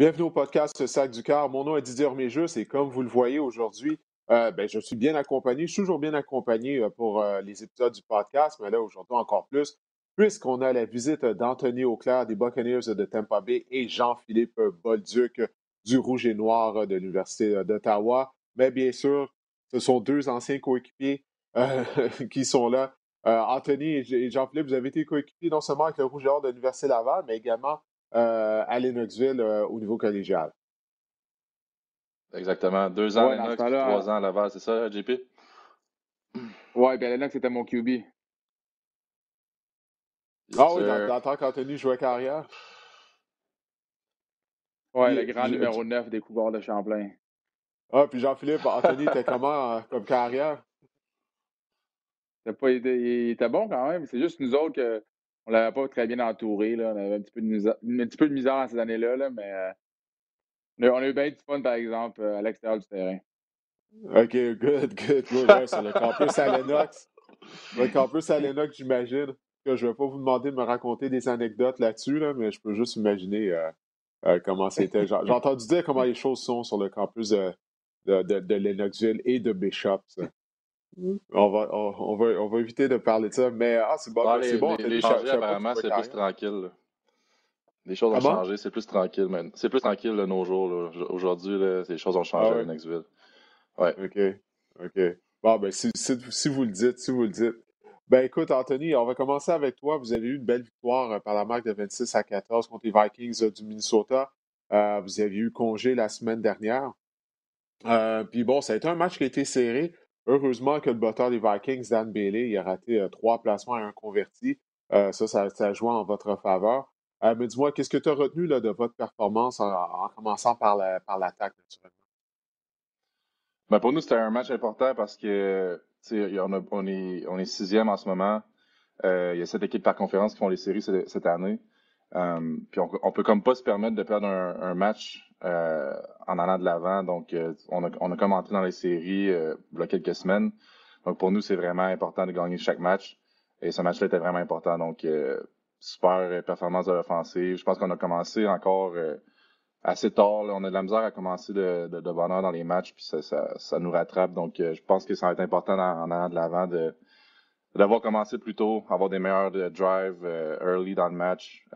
Bienvenue au podcast Sac du Car. Mon nom est Didier Orméjus et comme vous le voyez aujourd'hui, euh, ben, je suis bien accompagné. Je suis toujours bien accompagné euh, pour euh, les épisodes du podcast, mais là, aujourd'hui, encore plus, puisqu'on a la visite d'Anthony Auclair des Buccaneers de Tampa Bay et Jean-Philippe Bolduc du Rouge et Noir de l'Université d'Ottawa. Mais bien sûr, ce sont deux anciens coéquipiers qui sont là. Anthony et Jean-Philippe, vous avez été coéquipiers non seulement avec le Rouge et Noir de l'Université Laval, mais également à Lennoxville euh, au niveau collégial. Exactement. Deux ans à Lennox, trois ans à Laval, c'est ça, JP? Ouais, bien Lennox, c'était mon QB. ah oui, dans, dans tant qu'Anthony jouait carrière. Ouais, le grand numéro 9 des de Champlain. Ah, puis Jean-Philippe, Anthony était comment euh, comme carrière? Pas, il, était, il, était, bon quand même. C'est juste nous autres que on l'avait pas très bien entouré. On avait un petit peu de misère, dans ces années-là, là, mais euh, on, a, eu bien du fun, par exemple, euh, à l'extérieur du terrain. OK, good, good, good. sur le campus à Lennox. Le campus à Lennox, j'imagine. Je ne vais pas vous demander de me raconter des anecdotes là-dessus, là, mais je peux juste imaginer euh, comment c'était. J'ai entendu dire comment les choses sont sur le campus de, de, de, de Lennoxville et de Bishop. On va, on, va, on va éviter de parler de ça, mais ah, c'est bon. Ben, c'est bon. Les, apparemment, c'est plus tranquille. Les choses ont changé, c'est plus tranquille. C'est plus tranquille de nos jours. Aujourd'hui, les choses ont changé ah, à Nextville. Ouais. OK. OK. Bon, ben, si, si, vous le dites, si vous le dites. Ben, écoute, Anthony, on va commencer avec toi. Vous avez eu une belle victoire euh, par la marque de 26 à 14 contre les Vikings euh, du Minnesota. Euh, vous avez eu congé la semaine dernière. puis bon, ça a été un match qui a été serré. Heureusement que le botteur des Vikings, Dan Bailey, il a raté euh, trois placements et un converti. Euh, ça, ça, a joué en votre faveur. Euh, mais dis-moi, qu'est-ce que tu as retenu là, de votre performance en, commençant par l'attaque, naturellement? Ben pour nous, c'était un match important parce que on, on, est, on est sixième en ce moment. il y a sept équipes par conférence qui font les séries cette, année. puis on, on peut comme pas se permettre de perdre un match euh, en allant de l'avant. Donc, euh, on, a, on a dans les séries euh, il y a quelques semaines. Donc, pour nous, c'est vraiment important de gagner chaque match. Et ce match-là était vraiment important. Donc, super performance de l'offensive. Je pense qu'on a commencé encore assez tard. On a de la misère à commencer de, de, bonheur dans les matchs, puis ça, nous rattrape. Donc, je pense que ça va être important en, allant de l'avant de d'avoir commencé plus tôt, avoir des meilleurs drives early dans le match,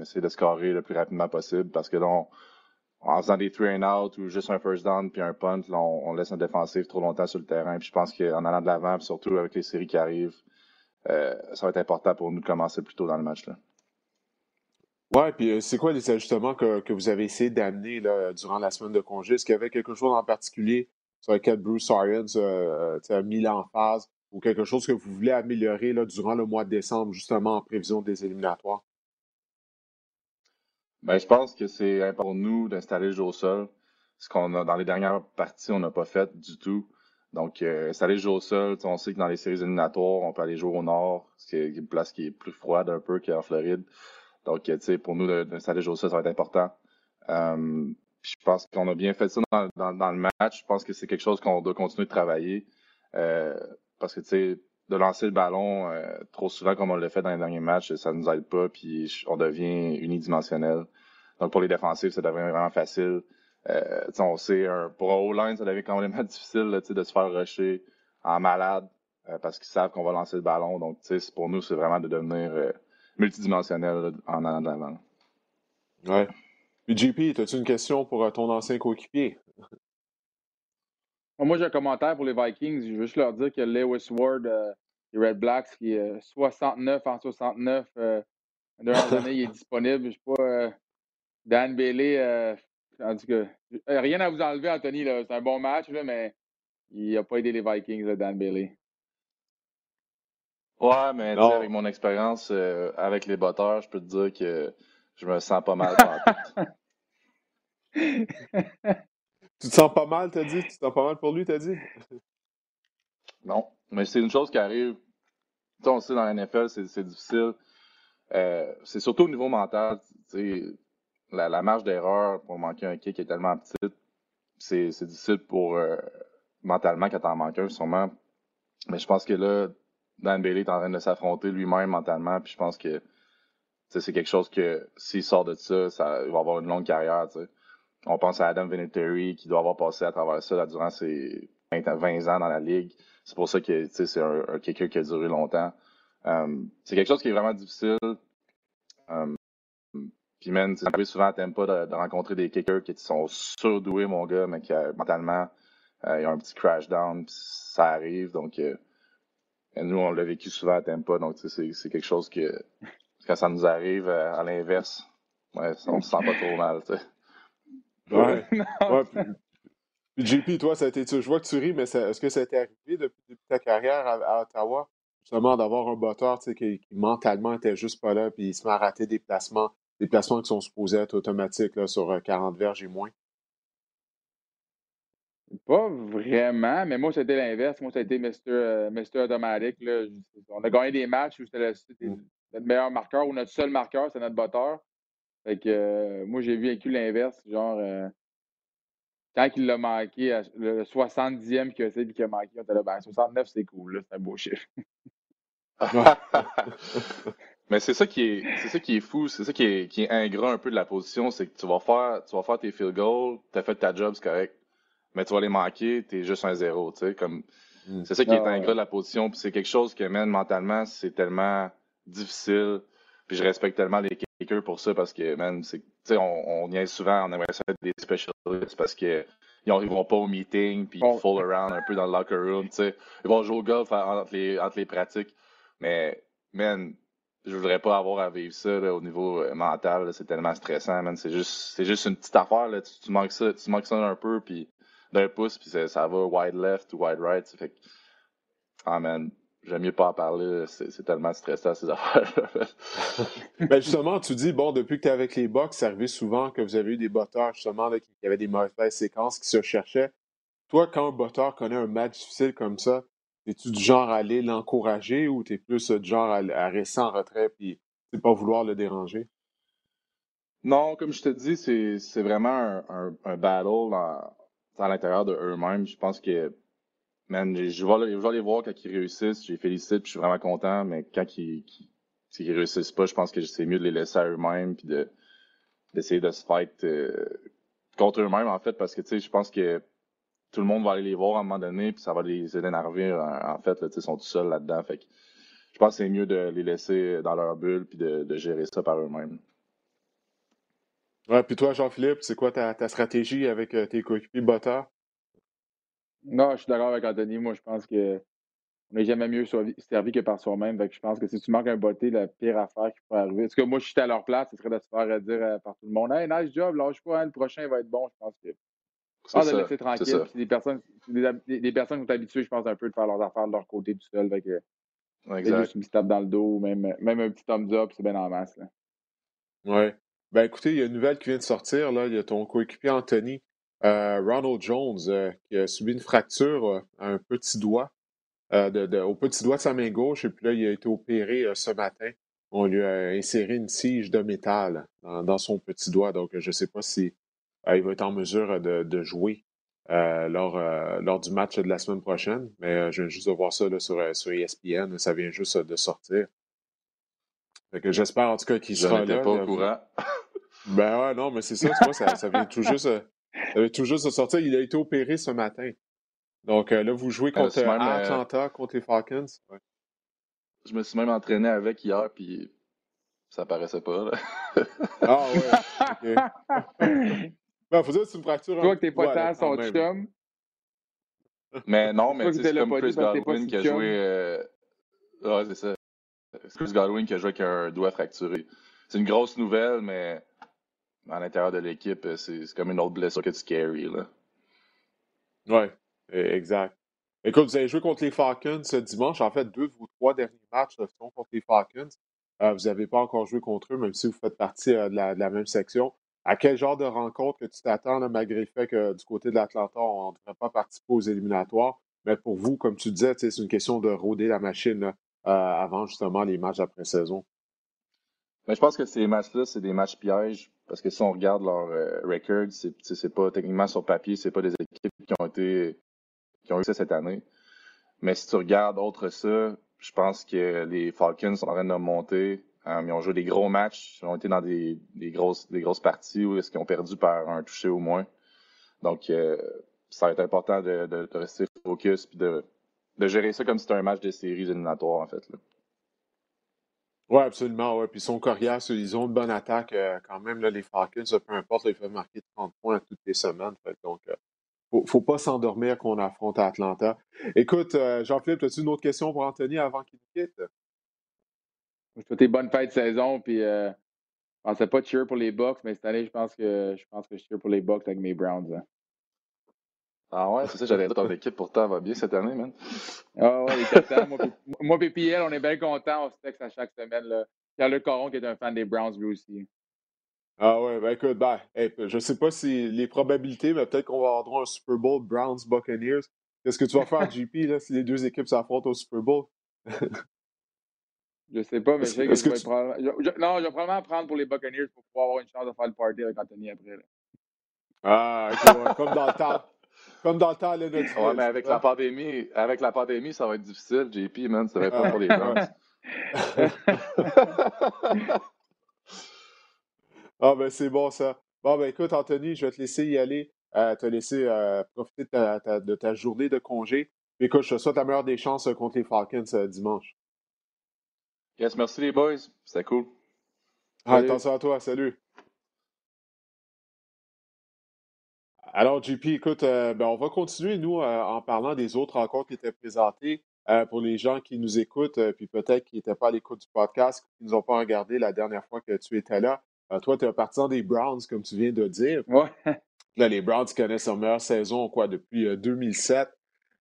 essayer de scorer le plus rapidement possible parce que là, en faisant des three and out ou juste un first down puis un punt, on, laisse un défensif trop longtemps sur le terrain. Puis je pense qu'en allant de l'avant, surtout avec les séries qui arrivent, euh, ça va être important pour nous de commencer plus tôt dans le match. Là. Ouais, puis euh, c'est quoi les ajustements que, vous avez essayé d'amener durant la semaine de congé? Est-ce qu'il y avait quelque chose en particulier sur lequel Bruce Arians euh, a mis l'emphase ou quelque chose que vous voulez améliorer là, durant le mois de décembre, justement en prévision des éliminatoires? Ben, je pense que c'est important pour nous d'installer le jeu au sol. Ce qu'on a dans les dernières parties, on n'a pas fait du tout. Donc, euh, installer le jeu au sol, on sait que dans les séries éliminatoires, on peut aller jouer au nord, c'est une place qui est plus froide un peu qu'en Floride. Donc, euh, pour nous, d'installer le jeu au sol, ça va être important. Euh, je pense qu'on a bien fait ça dans, dans, le match. Je pense que c'est quelque chose qu'on doit continuer de travailler. Euh, parce que, tu sais, de lancer le ballon euh, trop souvent comme on l'a fait dans les derniers matchs, ça nous aide pas, puis on devient unidimensionnel. Donc pour les défensifs, ça devient vraiment facile. Euh, on sait, un, pour un O-line, ça devient même difficile là, de se faire rusher en malade euh, parce qu'ils savent qu'on va lancer le ballon. Donc pour nous, c'est vraiment de devenir euh, multidimensionnel en allant de l'avant. Ouais. JP, as-tu une question pour ton ancien coéquipier? Moi, j'ai un commentaire pour les Vikings. Je veux juste leur dire que Lewis Ward, euh, les Red Blacks, qui est 69 en 69, euh, dernière année, il est disponible. Je sais pas. Euh, Dan Bailey, en tout cas, rien à vous enlever, Anthony. C'est un bon match, là, mais il n'a pas aidé les Vikings, Dan Bailey. Ouais, mais avec mon expérience avec les batteurs, je peux te dire que je me sens pas mal. Tu te sens pas mal, t'as dit? Tu te sens pas mal pour lui, t'as dit? Non, mais c'est une chose qui arrive. Tu on sait, dans la NFL, c'est difficile. Euh, c'est surtout au niveau mental. La, la marge d'erreur pour manquer un kick est tellement petite. C'est difficile pour euh, mentalement quand t'en manques un, sûrement. Mais je pense que là, Dan Bailey est en train de s'affronter lui-même mentalement. Puis je pense que c'est quelque chose que s'il sort de ça, il va avoir une longue carrière. On pense à Adam Vinatieri qui doit avoir passé à travers ça durant ses 20, ans dans la ligue. C'est pour ça que c'est un, quelqu'un qui a duré longtemps. Euh, c'est quelque chose qui est vraiment difficile. Euh, puis même, c'est arrivé souvent à Tempa de, rencontrer des kickers qui sont surdoués, mon gars, mais qui mentalement, euh, ils ont un petit crash down, puis ça arrive. Donc, nous, on l'a vécu souvent à Tempa, donc c'est quelque chose que quand ça nous arrive à l'inverse, ouais, on se sent pas trop mal. Ouais. ouais JP, toi, ça a été. Je vois que tu ris, mais est-ce que ça a été arrivé depuis, ta carrière à, Ottawa, justement, d'avoir un botteur qui, qui, mentalement était juste pas là, puis il se met à rater des placements, des placements qui sont supposés être automatiques là, sur 40 euh, verges et moins? Pas vraiment, mais moi, c'était l'inverse. Moi, ça a été Mr. Euh, Automatic. Là. On a gagné des matchs où c'était mm. notre meilleur marqueur ou notre seul marqueur, c'est notre botteur. Fait que euh, moi, j'ai vécu l'inverse. Genre, quand il l'a manqué, le 70e qu'il a essayé qu'il a manqué, on était là, ben, 69, c'est cool, c'est un beau chiffre. Mais c'est ça qui est, c'est ça qui est fou, c'est ça qui est, qui est ingrat un peu de la position, c'est que tu vas faire, tu vas faire tes field goals, t'as fait ta job, c'est correct. Mais tu vas les manquer, t'es juste un zéro, tu sais, comme, mm. c'est ça qui est ah ingrat de la position, puis c'est quelque chose que, même mentalement, c'est tellement difficile, puis je respecte tellement les kickers pour ça, parce que, man, c'est, tu sais, on, on y est souvent, on aimerait ça être des specialists, parce que, ils, ne vont pas au meeting, puis ils fool around un peu dans le locker room, tu sais. Ils vont jouer au golf entre les, entre les pratiques. Mais, man, je voudrais pas avoir à vivre ça au niveau euh, mental. C'est tellement stressant, man. C'est juste, c'est juste une petite affaire. Là. Tu, manques ça, tu manques ça un peu, puis d'un pouce, puis ça, va wide left ou wide right. Fait que, ah, man, j'aime mieux pas en parler. C'est tellement stressant, ces affaires ben justement, tu dis, bon, depuis que tu es avec les box, ça arrivait souvent que vous avez eu des botteurs, justement, qui, avaient des mauvaises séquences, qui se cherchaient. Toi, quand un botteur connaît un match difficile comme ça, es-tu du genre à aller l'encourager ou tu es plus du genre à, rester en retrait et pas vouloir le déranger? Non, comme je te dis, c'est vraiment un, un, battle à l'intérieur de eux-mêmes. Je pense que man, je vais, les voir quand ils réussissent, je les félicite, puis je suis vraiment content, mais quand ils, ils, réussissent pas, je pense que c'est mieux de les laisser à eux-mêmes, puis de, d'essayer de se fight euh, contre eux-mêmes, en fait, parce que, tu sais, je pense que tout le monde va aller les voir à un moment donné, puis ça va les énerver, en, fait, là, ils sont tout seuls là-dedans, fait que je pense que c'est mieux de les laisser dans leur bulle, puis de, de gérer ça par eux-mêmes. Ouais, puis toi, Jean-Philippe, c'est quoi ta, ta stratégie avec euh, tes coéquipiers batteurs? Non, je suis d'accord avec Anthony. Moi, je pense que on n'est jamais mieux servi que par soi-même. je pense que si tu manques un botté, la pire affaire qui pourrait arriver. Parce que moi, je suis à leur place, ce serait de se faire dire euh, par tout le monde Hey, nice job, lâche pas, hein, le prochain va être bon. Je pense que. Pense de laisser tranquille. des personnes, des, personnes qui sont habituées, je pense, un peu de faire leurs affaires de leur côté tout seul. Fait que, C'est juste une petite tape dans le dos, même, même un petit thumbs up, c'est bien en masse. Là. Ouais. Ben écoutez, il y a une nouvelle qui vient de sortir. Là. Il y a ton coéquipier Anthony Ronald Jones, euh, qui a subi une fracture euh, à un petit doigt, au petit doigt de sa main gauche, et puis là, il a été opéré ce matin. On lui a inséré une tige de métal dans, son petit doigt, donc je ne sais pas si il va être en mesure de, jouer lors, lors du match de la semaine prochaine, mais je viens juste de voir ça sur, sur ESPN, ça vient juste de sortir. j'espère en tout cas qu'il sera là. pas au courant. ben ouais, non, mais c'est ça, tu vois, ça, ça vient tout juste il avait tout juste de sortir. Il a été opéré ce matin. Donc euh, là, vous jouez euh, contre même, euh, Atlanta, contre les Falcons. Je me suis même entraîné avec hier, puis ça paraissait pas. ah ouais, ok. ben, faut dire que c'est une fracture. Toi que t'es pas tant son chum. Mais non, mais c'est comme Chris Godwin qui a joué. Ah, c'est ça. C'est Chris Godwin qui a joué avec un doigt fracturé. C'est une grosse nouvelle, mais à l'intérieur de l'équipe, euh, c'est comme une autre blessure que scary. Là. Ouais, e, exact. Écoute, vous avez joué contre les Falcons ce dimanche. En fait, deux de vos trois derniers matchs sont contre les Falcons. Euh, vous n'avez pas encore joué contre eux, même si vous faites partie euh, de, la, même section. À quel genre de rencontre que tu t'attends, malgré le fait que du côté de l'Atlanta, on ne devrait pas participer aux éliminatoires? Mais pour vous, comme tu disais, c'est une question de rôder la machine avant justement les matchs d'après-saison. Mais je pense que ces matchs-là, c'est des matchs pièges parce que si on regarde leur euh, record, c'est pas techniquement sur papier, c'est pas des équipes qui ont été qui ont eu ça cette année. Mais si tu regardes autre ça, je pense que les Falcons sont en train de monter. Euh, ils ont joué des gros matchs. Ils ont été dans des, grosses, des grosses parties où est-ce qu'ils ont perdu par un toucher au moins. Donc, euh, ça va être important de, rester focus et de, gérer ça comme si c'était un match de séries éliminatoires, en fait. Oui, absolument. Ouais. Puis ils sont ils ont une bonne attaque euh, quand même. Les Falcons, peu importe, ils peuvent marquer 30 points toutes les semaines. donc, il ne faut pas s'endormir qu'on affronte Atlanta. Écoute, Jean-Philippe, as-tu une autre question pour Anthony avant qu'il quitte? Je souhaite bonne fête de saison, puis euh, je pensais pas cheer pour les Bucks, mais cette année, je pense que je pense que je cheer pour les Bucks avec mes Browns. Hein. Ah ouais, c'est ça, j'allais dire ton équipe pourtant va bien cette année, man. Ah ouais, les moi, moi et PL, on est bien contents, on se texte à chaque semaine. Là. Pierre-Luc Coron qui est un fan des Browns lui aussi. Ah ouais, ben écoute, ben, je sais pas si les probabilités, mais peut-être qu'on va avoir droit à un Super Bowl Browns Buccaneers. Qu'est-ce que tu vas faire, JP, là, si les deux équipes s'affrontent au Super Bowl? Je sais pas, mais je sais que, je vais probablement... Non, je vais probablement prendre pour les Buccaneers pour pouvoir avoir une chance de faire le party avec Anthony après. Là. Ah, comme dans le temps. Comme dans le temps, là, notre Ouais, mais avec la pandémie, avec la pandémie, ça va être difficile, JP, man. Ça va être pas pour les gens. ah, ben c'est bon, ça. Bon, ben écoute, Anthony, je vais te laisser y aller, euh, te laisser euh, profiter de ta, de ta, journée de congé. Écoute, je te souhaite la meilleure des chances euh, contre les Falcons dimanche. Yes, merci les boys. C'était cool. attention à toi. Salut. Alors, JP, écoute, euh, ben, on va continuer, nous, euh, en parlant des autres rencontres qui étaient présentées euh, pour les gens qui nous écoutent, puis peut-être qui n'étaient pas à l'écoute du podcast, qui ne nous ont pas regardé la dernière fois que tu étais là. toi, tu es un partisan des Browns, comme tu viens de dire. Ouais. Là, les Browns connaissent leur meilleure saison, quoi, depuis 2007.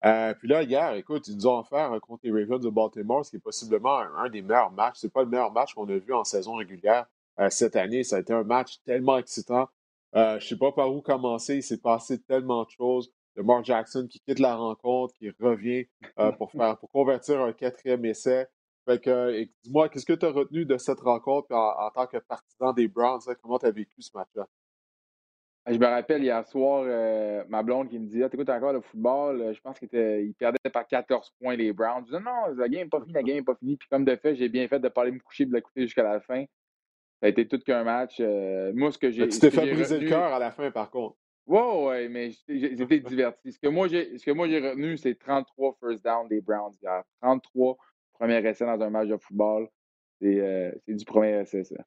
Euh, puis là, hier, écoute, ils nous ont offert contre les Ravens de Baltimore, ce qui est possiblement un, des meilleurs matchs. Ce n'est pas le meilleur match qu'on a vu en saison régulière cette année. Ça a été un match tellement excitant. Euh, je ne sais pas par où commencer. Il s'est passé tellement de choses. De Mark Jackson qui quitte la rencontre, qui revient pour faire pour convertir un quatrième essai. Fait que, dis-moi, qu'est-ce que tu as retenu de cette rencontre en, tant que partisan des Browns? comment tu as vécu ce match-là? Je me rappelle hier soir, euh, ma blonde qui me dit Ah, t'écoutes encore le football, euh, je pense qu'ils perdaient par 14 points les Browns. Je disais Non, la game n'est pas finie, la game n'est pas finie. Puis comme de fait, j'ai bien fait de ne pas aller me coucher et de l'écouter jusqu'à la fin. Ça a été tout qu'un match. Euh, moi, ce que j'ai. Tu t'es fait briser le cœur à la fin, par contre. Ouais, ouais, mais j'étais diverti. Ce que moi, j'ai retenu, c'est 33 first down des Browns hier. 33 premiers essais dans un match de football. C'est du premier essai, ça.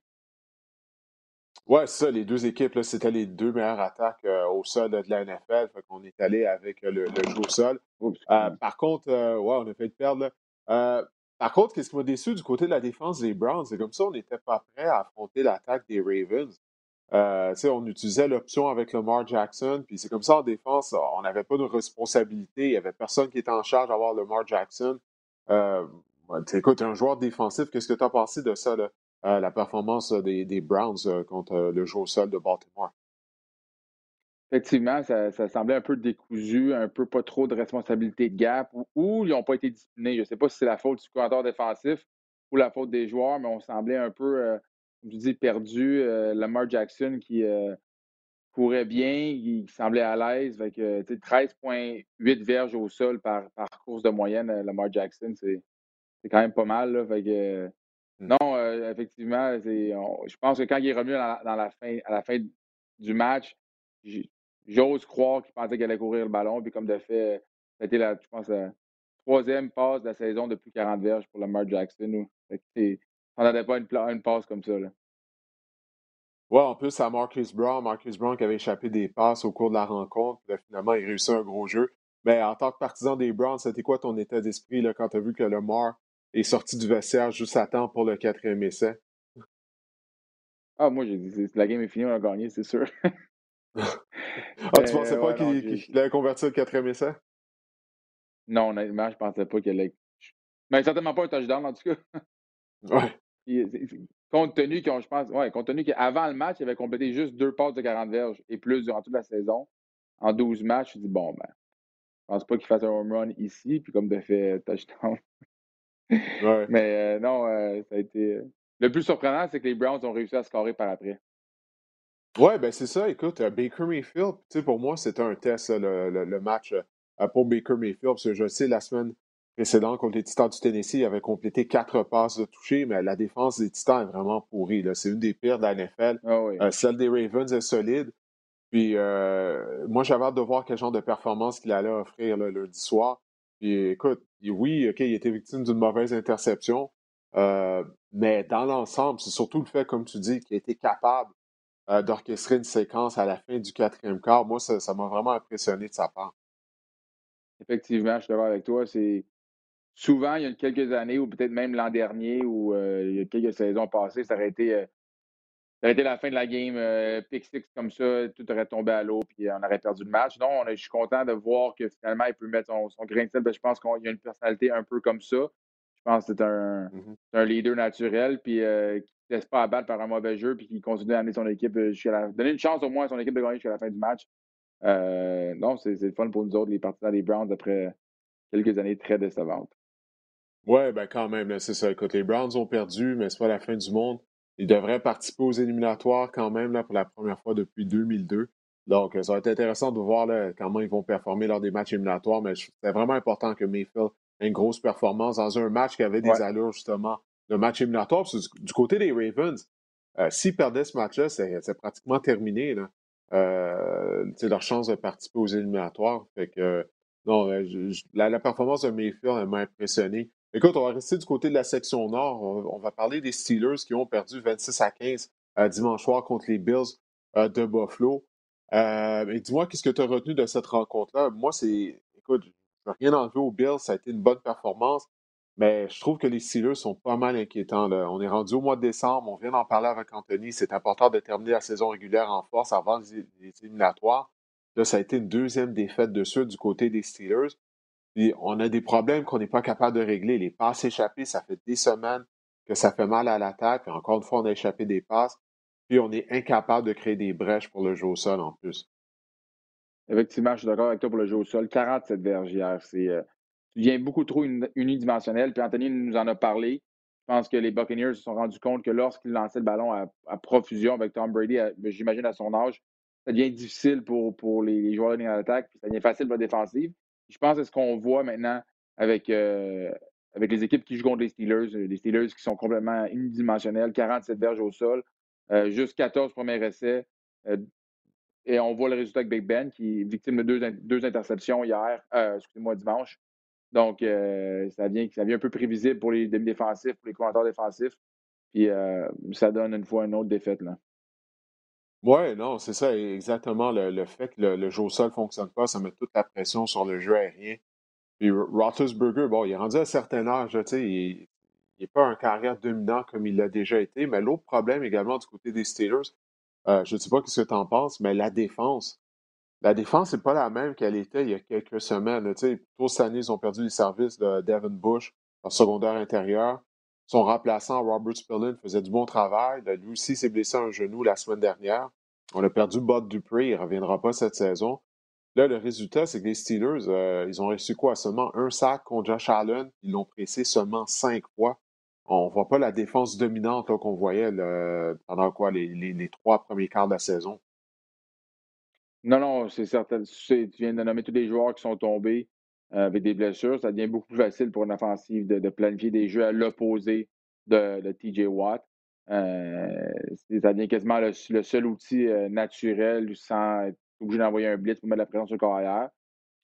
Oui, c'est ça. Les deux équipes, c'était les deux meilleures attaques euh, au sol de la NFL. Fait qu'on est allé avec le, jeu au sol. Euh, par contre, euh, ouais, on a fait perdre. Par contre, qu'est-ce qui m'a déçu du côté de la défense des Browns? C'est comme ça, on n'était pas prêt à affronter l'attaque des Ravens. on utilisait l'option avec Lamar Jackson, puis c'est comme ça en défense, on n'avait pas de responsabilité. Il n'y avait personne qui était en charge d'avoir Lamar Jackson. écoute, un joueur défensif, qu'est-ce que tu as pensé de ça? Là? Euh, la performance euh, des, Browns euh, contre le jeu au sol de Baltimore. Effectivement, ça, semblait un peu décousu, un peu pas trop de responsabilité de gap, ou, ils n'ont pas été disciplinés. Je ne sais pas si c'est la faute du coordinateur défensif ou la faute des joueurs, mais on semblait un peu, comme je dis, perdu. Lamar Jackson qui courait bien, qui semblait à l'aise. 13,8 verges au sol par, course de moyenne, Lamar Jackson, c'est quand même pas mal. Là, Mmh. Non, euh, effectivement, je pense que quand il est revenu dans la, fin, à la fin du match, j'ose croire qu'il pensait qu'il allait courir le ballon. Puis comme de fait, a été la, je pense, la troisième passe de la saison depuis 40 verges pour Lamar Jackson. on n'avait pas une, une, passe comme ça. Là. Ouais, en plus, à Marcus Brown. Marcus Brown qui avait échappé des passes au cours de la rencontre. finalement, il réussit un gros jeu. Mais en tant que partisan des Browns, c'était quoi ton état d'esprit quand tu as vu que Lamar est sorti du vestiaire juste à temps pour le quatrième essai? Ah, moi, j'ai dit, la game est finie, on a gagné, c'est sûr. ah, tu pensais pas qu'il allait convertir le quatrième essai? Non, honnêtement, je pensais pas qu'il allait. Mais certainement pas un touchdown, en tout cas. ouais. compte tenu qu'on, je pense, ouais, compte tenu qu'avant le match, il avait complété juste deux passes de 40 verges et plus durant toute la saison. En 12 matchs, je dis bon, ben, je pense pas qu'il fasse un home run ici, puis comme de fait touchdown. Mais euh, non, euh, ça a été. Euh, le plus surprenant, c'est que les Browns ont réussi à scorer par après. Ouais, ben c'est ça. Écoute, Baker Mayfield, pour moi, c'était un test, le, match pour Baker Mayfield, parce que je sais, la semaine précédent contre les Titans du Tennessee, il avait complété quatre passes de toucher, mais la défense des Titans est vraiment pourrie. C'est une des pires de la NFL. Ah celle des Ravens est solide. Puis moi, j'avais hâte de voir quel genre de performance qu'il allait offrir le lundi soir. Puis écoute, oui, OK, il était victime d'une mauvaise interception, mais dans l'ensemble, c'est surtout le fait, comme tu dis, qu'il a été capable d'orchestrer une séquence à la fin du quatrième quart. Moi, ça m'a vraiment impressionné de sa part. Effectivement, je suis d'accord avec toi. C'est souvent, il y a quelques années, ou peut-être même l'an dernier, ou il y a quelques saisons passées, ça aurait été ça aurait été la fin de la game, euh, pick six comme ça, tout aurait tombé à l'eau, puis on aurait perdu le match. Non, je suis content de voir que finalement, il peut mettre son, grain de sel. Je pense qu'il y a une personnalité un peu comme ça. Je pense que c'est un, mm-hmm. un, leader naturel, puis euh, ne laisse pas abattre par un mauvais jeu, puis qui continue à amener son équipe euh, jusqu'à la Donner une chance au moins à son équipe de gagner jusqu'à la fin du match. non, c'est le fun pour nous autres, les partisans des Browns, après quelques années très décevantes. Ouais, ben quand même, c'est ça. Écoute, les Browns ont perdu, mais c'est pas la fin du monde. Ils devraient participer aux éliminatoires quand même là, pour la première fois depuis 2002. Donc, ça va être intéressant de voir là, comment ils vont performer lors des matchs éliminatoires. Mais c'est vraiment important que Mayfield ait une grosse performance dans un match qui avait des allures, justement, de match éliminatoire. du côté des Ravens, euh, s'ils perdaient ce match-là, c'est pratiquement terminé. Là. Euh, leur chance de participer aux éliminatoires. Fait que, non, euh, la, performance de Mayfield m'a impressionné. Écoute, on va rester du côté de la section nord. On, va parler des Steelers qui ont perdu 26 à 15 euh, dimanche soir contre les Bills de Buffalo. Euh, dis-moi, qu'est-ce que tu as retenu de cette rencontre-là? Moi, c'est. Écoute, je veux rien enlever aux Bills. Ça a été une bonne performance. Mais je trouve que les Steelers sont pas mal inquiétants. On est rendu au mois de décembre. On vient d'en parler avec Anthony. C'est important de terminer la saison régulière en force avant les, éliminatoires. Là, ça a été une deuxième défaite de suite du côté des Steelers on a des problèmes qu'on n'est pas capable de régler. Les passes échappées, ça fait des semaines que ça fait mal à l'attaque. Encore une fois, on a échappé des passes. Puis on est incapable de créer des brèches pour le jeu au sol en plus. Effectivement, je suis d'accord avec toi pour le jeu au sol. 47 verges hier. C'est, euh, tu viens beaucoup trop unidimensionnel. Puis Anthony nous en a parlé. Je pense que les Buccaneers se sont rendus compte que lorsqu'ils lançaient le ballon à, profusion avec Tom Brady, ben, j'imagine à son âge, ça devient difficile pour, pour les, joueurs de ligne d'attaque, puis ça devient facile pour la défensive. Je pense que ce qu'on voit maintenant avec, euh, avec les équipes qui jouent contre les Steelers, euh, les Steelers qui sont complètement unidimensionnels, 47 verges au sol, euh, juste 14 premiers essais. et on voit le résultat avec Big Ben, qui est victime de deux, deux interceptions hier, excusez-moi, dimanche. Donc, ça, vient, ça vient un peu prévisible pour les demi-défensifs, pour les commentaires défensifs. Puis, ça donne une fois une autre défaite. Là. Oui, non, c'est ça, exactement. Le, fait que le, jeu au sol ne fonctionne pas, ça met toute la pression sur le jeu aérien. Puis Roethlisberger, bon, il est rendu à un certain âge, tu sais, il n'est pas un carrière dominant comme il l'a déjà été. Mais l'autre problème également du côté des Steelers, euh, je ne sais pas ce que tu en penses, mais la défense. La défense n'est pas la même qu'elle était il y a quelques semaines. Plutôt cette année, ils ont perdu les services de Devin Bush, en secondaire intérieur. Son remplaçant, Robert Spillane, faisait du bon travail. Lui aussi s'est blessé un genou la semaine dernière. On a perdu Bud Dupree, il ne reviendra pas cette saison. Là, le résultat, c'est que les Steelers, euh, ils ont reçu quoi? Seulement un sac contre Josh Allen. Ils l'ont pressé seulement cinq fois. On ne voit pas la défense dominante qu'on voyait pendant quoi les, trois premiers quarts de la saison. Non, non, c'est certain. Tu viens de nommer tous les joueurs qui sont tombés. Euh, avec des blessures, ça devient beaucoup plus facile pour une offensive de, planifier des jeux à l'opposé de, TJ Watt. Euh, ça devient quasiment le, seul outil euh, naturel sans être obligé d'envoyer un blitz pour mettre la pression sur le carrière.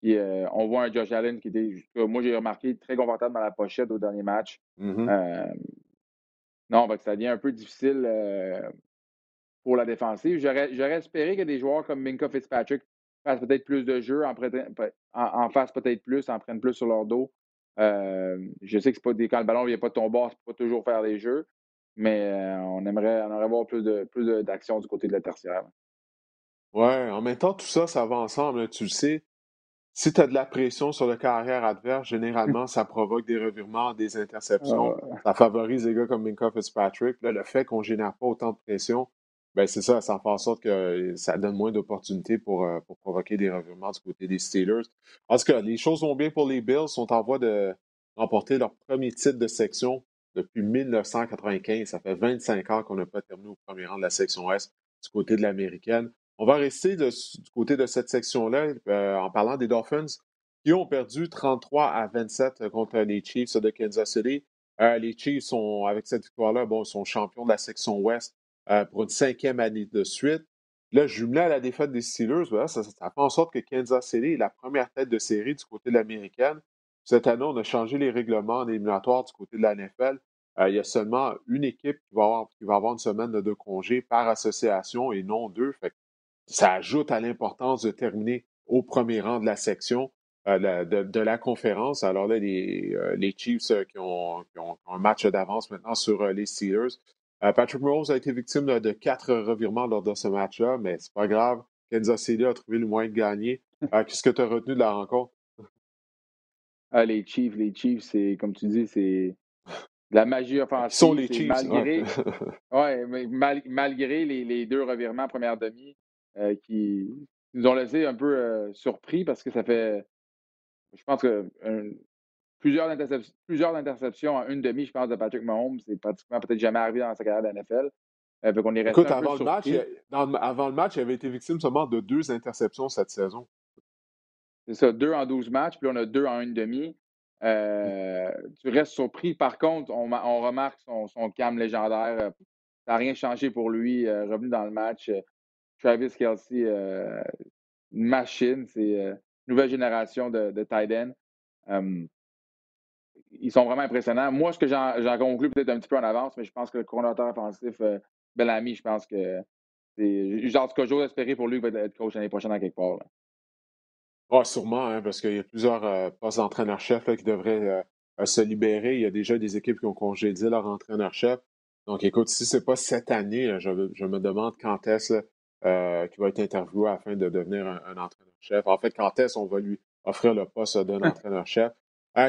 Puis on voit un Josh Allen qui était, moi j'ai remarqué, très confortable dans la pochette au dernier match. Mm-hmm. non, ça devient un peu difficile pour la défensive. J'aurais espéré que des joueurs comme Minka Fitzpatrick fassent peut-être plus de jeux, en, en, fassent peut-être plus, en prennent plus sur leur dos. Euh, je sais que c'est pas des, quand le ballon ne vient pas de ton bord, c'est pas toujours faire des jeux, mais euh, on aimerait on aimerait voir plus de plus d'action du côté de la tertiaire. Ouais, en même temps, tout ça, ça va ensemble, tu le sais. Si tu as de la pression sur le carrière adverse, généralement, ça provoque des revirements, des interceptions. Ça favorise les gars comme Minka Fitzpatrick. Là, le fait qu'on ne génère pas autant de pression, ben c'est ça, ça fait en sorte que ça donne moins d'opportunités pour, euh, pour provoquer des revirements du côté des Steelers. En tout cas, les choses vont bien pour les Bills, sont en voie de remporter leur premier titre de section depuis 1995. Ça fait 25 ans qu'on n'a pas terminé au premier rang de la section S du côté de l'américaine. On va rester du côté de cette section-là euh, en parlant des Dolphins. qui ont perdu 33 à 27 contre les Chiefs de Kansas City. Euh, les Chiefs sont, avec cette victoire-là, bon, sont champions de la section Ouest euh, pour une cinquième année de suite. Là, jumelé à la défaite des Steelers, ça, fait en sorte que Kansas City est la première tête de série du côté de l'américaine. Cette année, on a changé les règlements en éliminatoire du côté de la NFL. Euh, il y a seulement une équipe qui va, avoir, qui une semaine de congé par association et non deux. ça ajoute à l'importance de terminer au premier rang de la section euh, de, la conférence. Alors là, les, euh, les Chiefs qui ont, un match d'avance maintenant sur les Steelers. Patrick Mahomes a été victime de, quatre revirements lors de ce match-là, mais c'est pas grave. Kansas City a trouvé le moyen de gagner. Qu'est-ce que tu as retenu de la rencontre? Ah, les Chiefs, les Chiefs, c'est comme tu dis, c'est la magie offensive. Ils sont les Chiefs. Malgré, ouais. mais malgré les, deux revirements en première demi euh, qui nous ont laissé un peu euh, surpris parce que ça fait, je pense que plusieurs, interceptions, plusieurs interceptions en une demi, je pense, de Patrick Mahomes. C'est pratiquement peut-être jamais arrivé dans sa carrière de NFL. Euh, on est Écoute, avant, le match, avant le match, il avait été victime seulement de deux interceptions cette saison. C'est ça, deux en douze matchs, puis on a deux en une demi. Euh, tu restes surpris. Par contre, on, remarque son, son calme légendaire. Euh, ça n'a rien changé pour lui. Euh, revenu dans le match. Travis Kelsey, une machine. C'est une nouvelle génération de, de tight end. Ils sont vraiment impressionnants. Moi, ce que j'en conclus peut-être un petit peu en avance, mais je pense que le coordinateur offensif, Bellamy, je pense que c'est. Genre, en tout cas, j'ose espérer pour lui qu'il va être coach l'année prochaine à quelque part. Ah, sûrement, hein, parce qu'il y a plusieurs euh, postes d'entraîneur-chef qui devraient euh, euh, se libérer. Il y a déjà des équipes qui ont congédié leur entraîneur-chef. Donc, écoute, si ce n'est pas cette année, je, me demande quand est-ce qu'il va être interviewé afin de devenir un, entraîneur-chef. En fait, quand est-ce qu'on va lui offrir le poste d'un entraîneur-chef?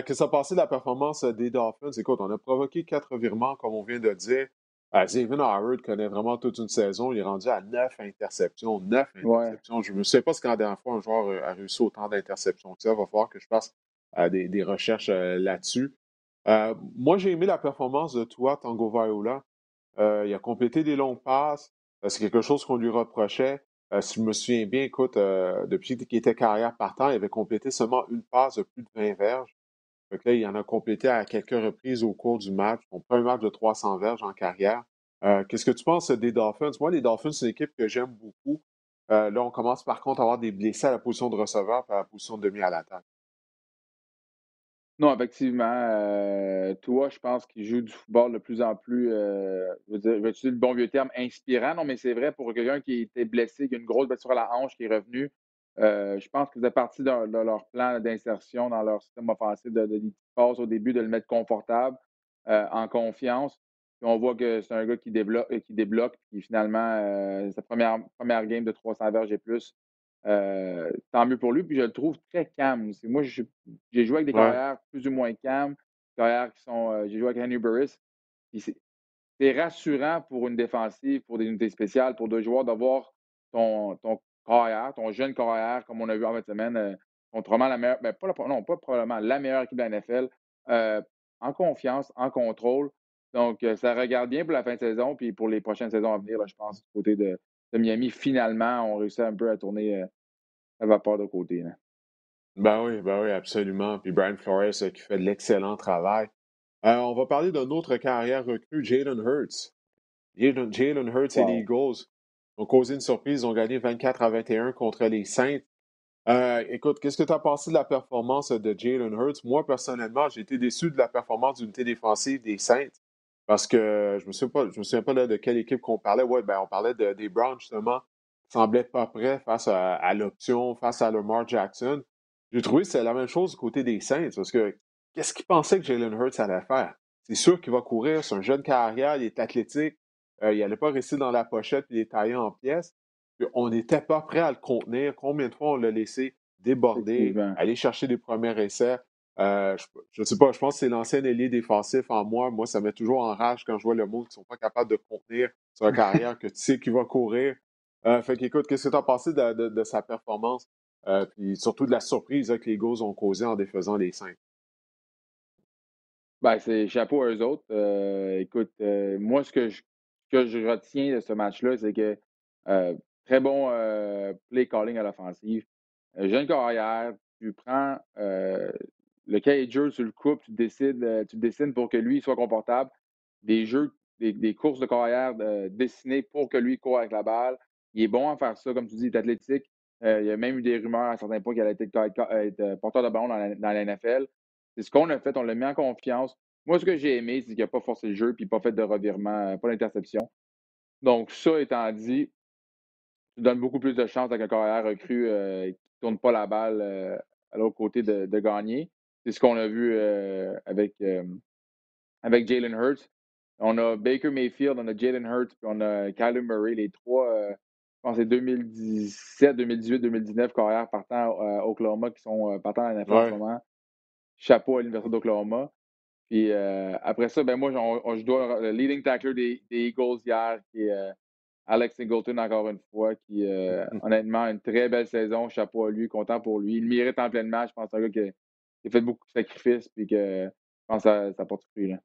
Que ça passé de la performance des Dolphins? Écoute, on a provoqué quatre virements, comme on vient de dire. Euh, Xavier Howard connaît vraiment toute une saison. Il est rendu à neuf interceptions. Neuf interceptions. Je ne sais pas ce qu'en dernière fois un joueur euh, a réussi autant d'interceptions ça. Il va falloir que je fasse euh, des, recherches là-dessus. moi, j'ai aimé la performance de toi, Tango Viola. il a complété des longues passes. C'est quelque chose qu'on lui reprochait. si je me souviens bien, écoute, depuis qu'il était carrière partant, il avait complété seulement une passe de plus de 20 verges il en a complété à quelques reprises au cours du match. Son premier match de 300 verges en carrière. Euh, qu'est-ce que tu penses des Dolphins? Moi, les Dolphins, c'est une équipe que j'aime beaucoup. Euh, là, on commence par contre à avoir des blessés à la position de receveur et à la position de demi à l'attaque. Non, effectivement. Euh, toi, je pense qu'il joue du football de plus en plus, je, dire, vais utiliser le bon vieux terme, inspirant. Non, mais c'est vrai pour quelqu'un qui était blessé, qui a une grosse blessure à la hanche, qui est revenu. Euh, je pense que c'est partie de, leur plan d'insertion dans leur système offensif, de, de, au début, de le mettre confortable, euh, en confiance. Puis on voit que c'est un gars qui débloque, qui débloque, puis finalement, euh, sa première, première game de 300 verges et plus. tant mieux pour lui, puis je le trouve très calme. Moi, j'ai joué avec des carrières plus ou moins calmes, carrières qui sont. j'ai joué avec Henry Burris. C'est rassurant pour une défensive, pour des unités spéciales, pour deux joueurs d'avoir ton, ton carrière, ton jeune carrière, comme on a vu en fin de semaine, euh, contre la meilleure, ben, pas non, pas probablement la meilleure équipe de la NFL, euh, en confiance, en contrôle. Donc, euh, ça regarde bien pour la fin de saison, puis pour les prochaines saisons à venir, je pense, du côté de, Miami, finalement, on réussit un peu à tourner à vapeur de côté. Ben oui, ben oui, absolument. Puis Brian Flores qui fait de l'excellent travail. on va parler d'une autre carrière recrue, Jalen Hurts. Jalen Hurts et les Eagles ont causé une surprise. Ils ont gagné 24 à 21 contre les Saints. Euh, écoute, qu'est-ce que tu as pensé de la performance de Jalen Hurts? Moi, personnellement, j'ai été déçu de la performance d'unité défensive des Saints parce que je me souviens pas, je me souviens pas de quelle équipe qu'on parlait. Ouais, ben, on parlait des Browns, justement, qui semblaient pas prêts face à, l'option, face à Lamar Jackson. J'ai trouvé que c'est la même chose du côté des Saints parce que qu'est-ce qu'ils pensaient que Jalen Hurts allait faire? C'est sûr qu'il va courir, c'est un jeune carrière, il est athlétique, il n'allait pas rester dans la pochette et les tailler en pièces. on n'était pas prêt à le contenir. Combien de fois on l'a laissé déborder, aller chercher des premiers essais? Euh, je ne sais pas, je pense que c'est l'ancien ailier défensif en moi. Moi, ça met toujours en rage quand je vois le monde qui ne sont pas capables de contenir sur carrière que tu sais qu'il va courir. Euh, fait qu'écoute, qu'est-ce que tu as pensé de, sa performance? Euh, puis surtout de la surprise que les Gauls ont causé en défaisant les cinq. Ben, c'est chapeau à eux autres. écoute, moi, ce que je que je retiens de ce match-là, c'est que euh, très bon euh, play calling à l'offensive. Euh, jeune carrière, tu prends le jeu, tu le coupes, tu décides, tu dessines pour que lui soit confortable. Des jeux, des, courses de carrière dessinées pour que lui court avec la balle. Il est bon à faire ça, comme tu dis, il est athlétique. il y a même eu des rumeurs à certains points qu'il allait être, porteur de ballon dans la, dans la NFL. C'est ce qu'on a fait, on l'a mis en confiance. Moi, ce que j'ai aimé, c'est qu'il n'a pas forcé le jeu puis pas fait de revirement, pas d'interception. Donc, ça étant dit, tu donnes beaucoup plus de chance avec un carrière recru euh, qui ne tourne pas la balle euh, à l'autre côté de, gagner. C'est ce qu'on a vu euh, avec, avec Jalen Hurts. On a Baker Mayfield, on a Jalen Hurts, puis on a Kyler Murray, les trois, je pense c'est 2017, 2018, 2019 carrières partant à Oklahoma qui sont partants à la en ce moment. Chapeau à l'Université d'Oklahoma. Puis après ça, ben moi, je dois le leading tackler des, Eagles hier, qui est Alex Singleton, encore une fois, qui, mmh. honnêtement, une très belle saison. Chapeau à lui, content pour lui. Il mérite en plein match. Je pense que c'est un gars qui, a fait beaucoup de sacrifices, puis que je pense que ça, porte fruit. Là.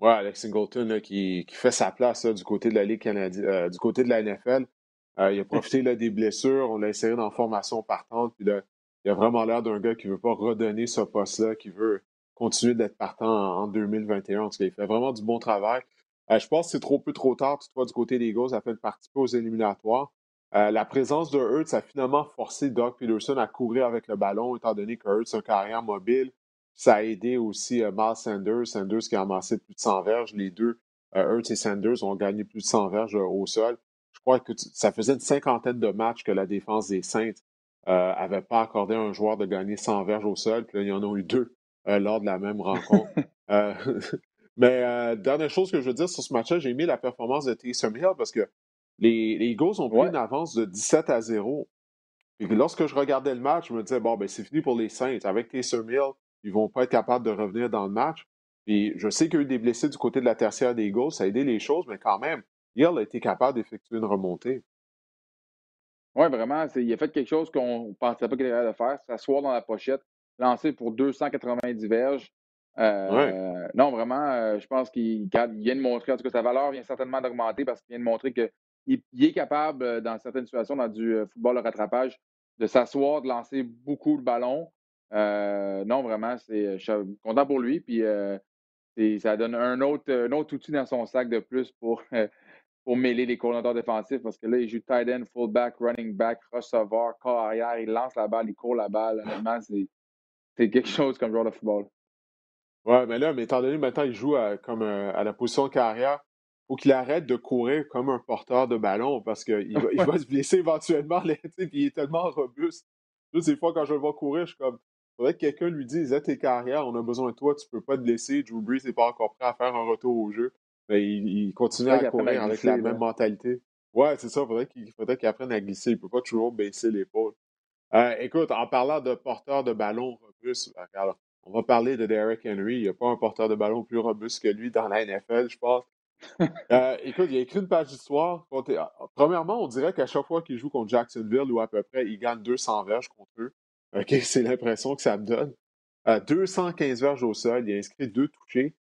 Ouais, Alex Singleton qui, qui, fait sa place du côté de la Ligue canadienne, euh, du côté de la NFL. Euh, il a profité là, des blessures, on l'a inséré dans la formation partante, puis il a vraiment l'air d'un gars qui ne veut pas redonner ce poste-là, qui veut continuer d'être partant en, 2021. En tout cas, il fait vraiment du bon travail. Euh, je pense que c'est trop peu trop tard, toutefois, du côté des Eagles, afin de participer aux éliminatoires. Euh, la présence de Hurts a finalement forcé Doug Peterson à courir avec le ballon, étant donné que Hurts est un carrière mobile. Ça a aidé aussi euh, Miles Sanders, Sanders qui a amassé plus de 100 verges. Les deux, Hurts et Sanders, ont gagné plus de 100 verges au sol. Je crois que ça faisait une cinquantaine de matchs que la défense des Saints n'avait pas accordé à un joueur de gagner 100 verges au sol. Puis là, il y en a eu deux lors de la même rencontre. Mais euh, dernière chose que je veux dire sur ce match-là, j'ai aimé la performance de Taysom Hill parce que les, les Eagles ont pris une avance de 17 à 0. Et lorsque je regardais le match, je me disais, bon, ben, c'est fini pour les Saints. Avec Taysom Hill, ils vont pas être capables de revenir dans le match. Et je sais qu'il y a eu des blessés du côté de la tertiaire des Eagles, ça a aidé les choses, mais quand même, Hill a été capable d'effectuer une remontée. Oui, vraiment. Il a fait quelque chose qu'on ne pensait pas qu'il allait faire, s'asseoir dans la pochette, lancer pour 290 verges. Euh, non, vraiment, euh, je pense qu'il vient de montrer, en tout cas, sa valeur vient certainement d'augmenter parce qu'il vient de montrer qu'il est capable, euh, dans certaines situations, dans du football de rattrapage, de s'asseoir, de lancer beaucoup le ballon. non, vraiment, c'est, je suis content pour lui. Puis ça donne un autre, un autre outil dans son sac de plus pour, pour mêler les coordinateurs défensifs parce que là, il joue tight end, fullback, running back, receveur, corps arrière, il lance la balle, il court la balle. Honnêtement, c'est quelque chose comme joueur de football. Ouais, mais là, mais étant donné maintenant il joue à, comme euh, à la position de carrière, il faut qu'il arrête de courir comme un porteur de ballon parce qu'il va, il va se blesser éventuellement. Là, puis il est tellement robuste. Juste des fois, quand je le vois courir, je suis comme. Faudrait que quelqu'un lui dise hey, tes carrières, on a besoin de toi, tu peux pas te blesser. Drew Brees n'est pas encore prêt à faire un retour au jeu. Mais il, continue à courir avec la même mentalité. Ouais, c'est ça. Faudrait qu'il faudrait qu'il apprenne à glisser. Il peut pas toujours baisser l'épaule. Euh, écoute, en parlant de porteur de ballon robuste, regarde, on va parler de Derek Henry. Il n'y a pas un porteur de ballon plus robuste que lui dans la NFL, je pense. Euh, écoute, il a écrit une page d'histoire. Ah, premièrement, on dirait qu'à chaque fois qu'il joue contre Jacksonville ou à peu près, il gagne 200 verges contre eux. c'est l'impression que ça me donne. 215 euh, verges au sol, il a inscrit deux touchés.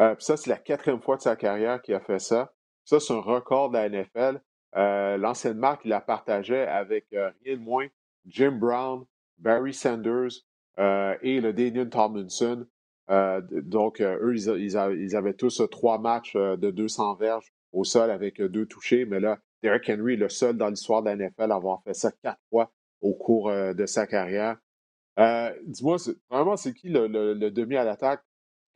Euh, ça, c'est la quatrième fois de sa carrière qu'il a fait ça. Ça, c'est un record de la NFL. L'ancienne marque, il la partageait avec rien de moins Jim Brown, Barry Sanders, euh, et le Daniel Tomlinson. Euh, donc, euh, eux, ils, avaient tous trois matchs de 200 verges au sol avec deux touchés. Mais là, Derrick Henry est le seul dans l'histoire de la NFL à avoir fait ça quatre fois au cours de sa carrière. Dis-moi, vraiment, c'est qui le, demi à l'attaque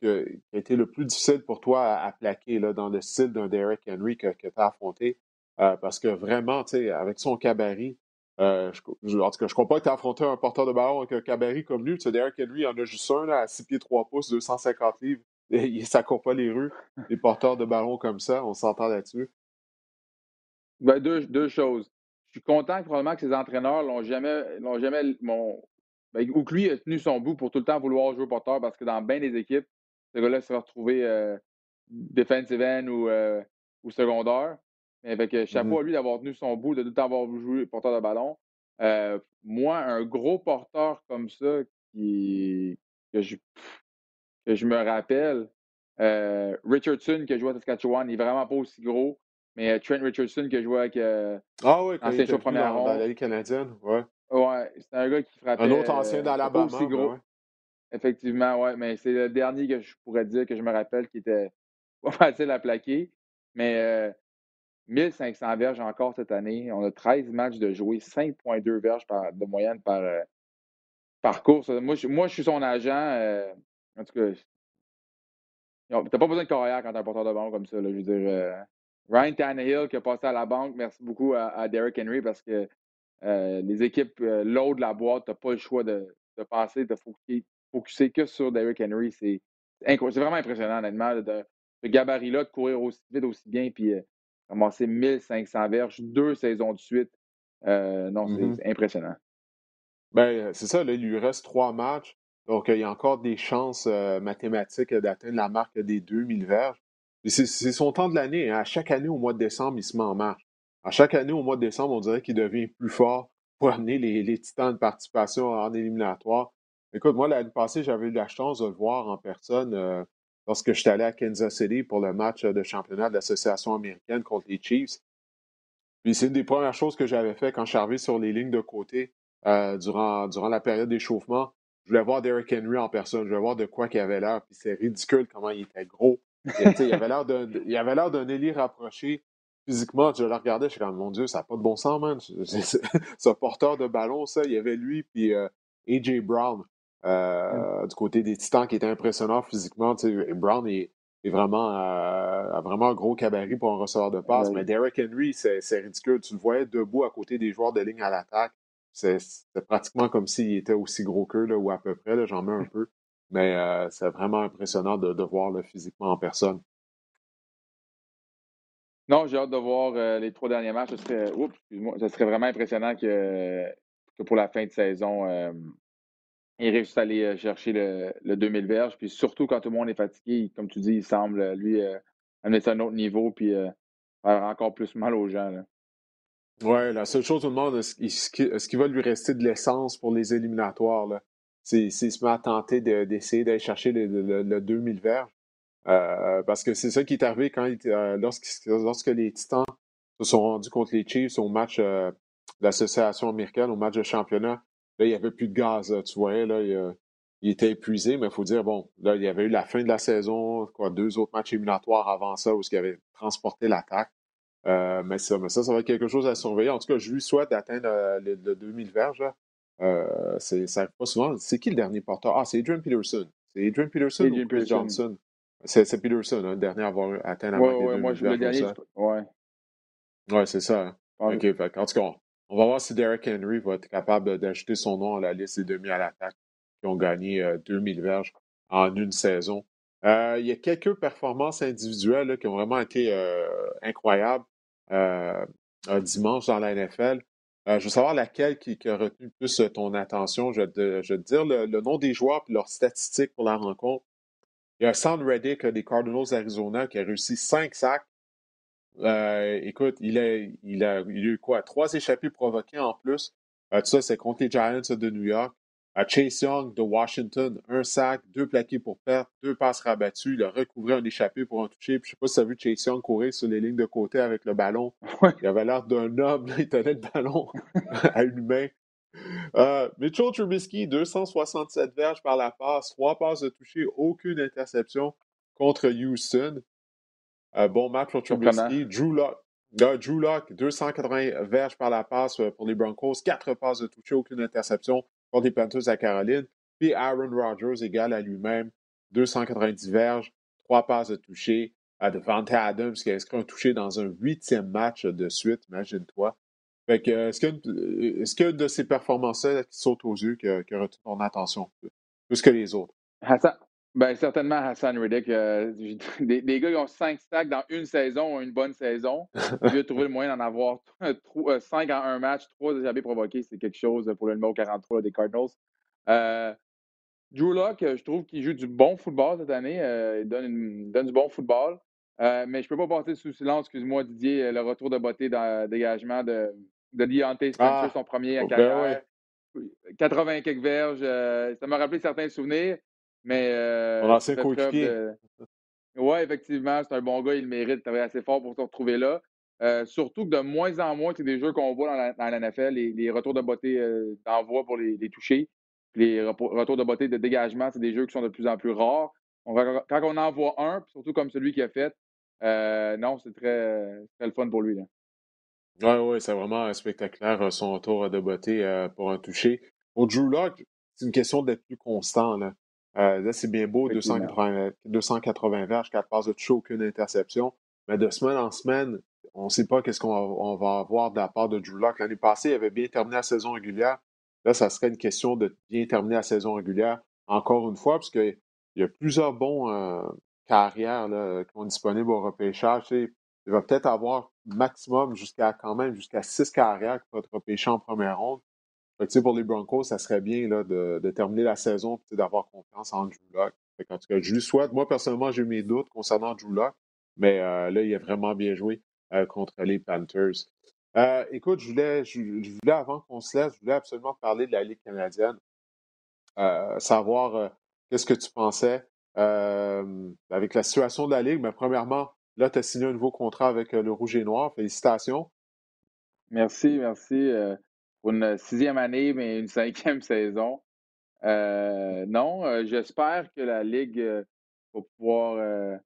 qui a été le plus difficile pour toi à, plaquer dans le style d'un Derrick Henry que, que tu as affronté? parce que vraiment, avec son cabaret, euh, je, en tout cas, je crois pas que tu as affronté un porteur de ballon avec un cabaret comme lui. Tu sais, Derrick Henry, il en a juste un à 6 pieds 3 pouces, 250 livres. Et, ça court pas les rues. Les porteurs de ballon comme ça, on s'entend là-dessus. Ben, deux, deux, choses. Je suis content que probablement que ses entraîneurs l'ont jamais, l'ont jamais mon, ben, ou que lui a tenu son bout pour tout le temps vouloir jouer porteur parce que dans bien des équipes, ce gars-là se retrouver euh, defensive end ou, euh, ou secondaire. Avec mmh chapeau à lui d'avoir tenu son bout, de tout avoir joué porteur de ballon. Euh, moi, un gros porteur comme ça qui, que, je, que je me rappelle, euh, Richardson qui a joué à Saskatchewan, il n'est vraiment pas aussi gros, mais euh, Trent Richardson qui a joué avec ah oui, première dans, dans la Ligue canadienne, ouais. Ouais, c'est un gars qui frappait. Un autre ancien euh, d'Alabama. aussi gros. ouais. Effectivement, ouais, mais c'est le dernier que je pourrais dire que je me rappelle qui était pas facile à plaquer. Mais euh, 1500 verges encore cette année. On a 13 matchs de jouer, 5,2 verges de moyenne par, euh, course. Moi, je, suis son agent. euh, en tout cas, t'as pas besoin de carrière quand t'es un porteur de ballon comme ça. je veux dire, euh, Ryan Tannehill qui a passé à la banque, merci beaucoup à, Derrick Henry parce que les équipes euh, load la boîte, t'as pas le choix de, de passer, de focuser, que sur Derrick Henry. C'est vraiment impressionnant, honnêtement, de, de ce gabarit-là, de courir aussi vite, aussi bien, puis euh, ramasser 1500 verges deux saisons de suite. Euh, non, c'est c'est impressionnant. Ben, c'est ça, là, il lui reste trois matchs. Donc, euh, il y a encore des chances euh, mathématiques euh, d'atteindre la marque des 2000 verges. C'est c'est son temps de l'année. hein. À chaque année, au mois de décembre, il se met en marche. À chaque année, au mois de décembre, on dirait qu'il devient plus fort pour amener les, les titans de participation en éliminatoire. Écoute, moi, l'année passée, j'avais eu la chance de le voir en personne euh, lorsque j'étais allé à Kansas City pour le match de championnat de l'Association américaine contre les Chiefs. Puis c'est une des premières choses que j'avais fait quand je suis arrivé sur les lignes de côté euh, durant, la période d'échauffement. Je voulais voir Derrick Henry en personne. Je voulais voir de quoi qu'il avait l'air. Puis c'est ridicule comment il était gros. Il avait l'air d'un il rapproché. Physiquement, je le regardais, je suis comme, mon Dieu, ça n'a pas de bon sens, man. Ce porteur de ballon, ça, il y avait lui, puis euh, A.J. Brown, euh, du côté des Titans, qui était impressionnant physiquement. Brown est, est vraiment, euh, a vraiment un gros cabaret pour un receveur de passe. Mais Derrick Henry, c'est ridicule. Tu le voyais debout à côté des joueurs de ligne à l'attaque. C'est pratiquement comme s'il était aussi gros qu'eux, ou à peu près. J'en mets un peu. Mais euh, c'est vraiment impressionnant de, de voir là, physiquement en personne. Non, j'ai hâte de voir euh, les trois derniers matchs. Ce serait, oups, excuse-moi, ce serait vraiment impressionnant que, que pour la fin de saison, euh, il réussisse à aller euh, chercher le, le 2000 verges. Puis surtout quand tout le monde est fatigué, comme tu dis, il semble, euh, lui, euh, amener ça à un autre niveau puis faire encore plus mal aux gens. là. Ouais, la seule chose, tout le monde, est-ce qu'il va lui rester de l'essence pour les éliminatoires? C'est se met à tenter de- d'essayer d'aller chercher le, le- le 2000 verges. Parce que c'est ça qui est arrivé quand lorsque, les Titans se sont rendus contre les Chiefs au match de l'association américaine, au match de championnat. Là, il n'y avait plus de gaz, là, tu voyais, là, il, euh, il était épuisé, mais il faut dire, bon, là, il y avait eu la fin de la saison, quoi, deux autres matchs éliminatoires avant ça où il avait transporté l'attaque. Euh, mais, ça, mais ça, ça va être quelque chose à surveiller. En tout cas, je lui souhaite d'atteindre euh, le, le 2000 verges. Euh, ça arrive pas souvent. C'est qui le dernier porteur? Ah, c'est Adrian Peterson. C'est Adrian Peterson Adrian ou Chris Peterson. Johnson? C'est Peterson, hein, le dernier à avoir atteint la Ouais, des ouais, 2000 moi, je, le verges. dernier, ça. je- ouais. Ouais, c'est ça. hein. Ah, OK. fait en tout cas, on, va voir si Derrick Henry va être capable d'ajouter son nom à la liste des demi à l'attaque qui ont gagné euh, 2000 verges en une saison. Euh, il y a quelques performances individuelles là, qui ont vraiment été euh, incroyables euh, dimanche dans la NFL. Euh, je veux savoir laquelle qui, qui a retenu plus ton attention. Je vais te, je vais te dire le, le nom des joueurs et leurs statistiques pour la rencontre. Il y a Sam Reddick des Cardinals d'Arizona qui a réussi 5 sacs. Euh, écoute, il a, il, a, il a eu quoi? Trois échappées provoquées en plus. Euh, tout ça, c'est contre les Giants de New York. Euh, Chase Young de Washington, un sac, deux plaqués pour perte, deux passes rabattues. Il a recouvré un échappé pour un toucher. Puis, je sais pas si tu as vu Chase Young courir sur les lignes de côté avec le ballon. Ouais. Il avait l'air d'un homme. là. Il tenait le ballon à une main. Euh, Mitchell Trubisky, 267 verges par la passe, trois passes de toucher, aucune interception contre Houston. Euh, bon match pour. Trubisky. Drew Lock, euh, Drew Lock, 280 verges par la passe euh, pour les Broncos, quatre passes de toucher, aucune interception contre les Panthers à Caroline. Puis Aaron Rodgers égal à lui-même, 290 verges, trois passes de toucher. À Devante Adams qui a inscrit un touché dans un huitième match de suite, imagine-toi. Fait que, euh, est-ce qu'il y a une de ces performances-là qui saute aux yeux, qui a, qui a retenu ton attention plus que les autres? Hassan, ben, certainement Hassan Reddick. euh, des, des gars qui ont 5 stacks dans une saison ont une bonne saison. A trouvé le moyen d'en avoir 5 en un match, 3 échappées provoquées. C'est quelque chose pour le numéro 43 des Cardinals. Euh, Drew Lock, je trouve qu'il joue du bon football cette année. euh, il donne, une- donne du bon football. Euh, mais je ne peux pas passer sous silence, excuse-moi Didier, euh, le retour de beauté dans le dégagement de, de Deontay Spencer, Ah, son premier à oh, ben carrière. 80 quelques verges. euh, ça m'a rappelé certains souvenirs, mais. euh, Ton ancien coéquipier. de- Ouais, effectivement, c'est un bon gars, il mérite. Tu assez fort pour te retrouver là. Euh, surtout que de moins en moins, c'est des jeux qu'on voit dans la, dans la NFL, les, les retours de beauté euh, d'envoi pour les, les toucher, les retours de beauté de dégagement, c'est des jeux qui sont de plus en plus rares. On va- quand on en voit un, surtout comme celui qui a fait, euh, non, c'est très, très le fun pour lui. Là. Oui, oui, c'est vraiment spectaculaire son retour de beauté pour un toucher. Pour Drew Lock, c'est une question d'être plus constant. Là, Euh, là c'est bien beau, Effectivement. 280, 280 verges, 4 passes de toucher, aucune interception. Mais de semaine en semaine, on ne sait pas qu'est-ce qu'on va, on va avoir de la part de Drew Lock. L'année passée, il avait bien terminé la saison régulière. Là, ça serait une question de bien terminer la saison régulière encore une fois, parce qu'il y a plusieurs bons euh, carrières là, qui sont disponibles au repêchage. Tu sais, il va peut-être avoir maximum jusqu'à quand même jusqu'à six carrières qui vont être repêchées en première ronde. Sais, pour les Broncos, ça serait bien là, de, de terminer la saison et d'avoir confiance en Drew Lock. Fait en tout cas, je lui souhaite. Moi, personnellement, j'ai mes doutes concernant Drew Lock, mais euh, là, il a vraiment bien joué euh, contre les Panthers. Euh, écoute, je voulais, je, je voulais, avant qu'on se laisse, je voulais absolument parler de la Ligue canadienne. Euh, savoir euh, qu'est-ce que tu pensais euh, avec la situation de la Ligue. Mais premièrement, là, tu as signé un nouveau contrat avec le Rouge et Noir. Félicitations. Merci, merci. Pour une sixième année, mais une cinquième saison. Euh, non, euh, j'espère que la Ligue euh, va pouvoir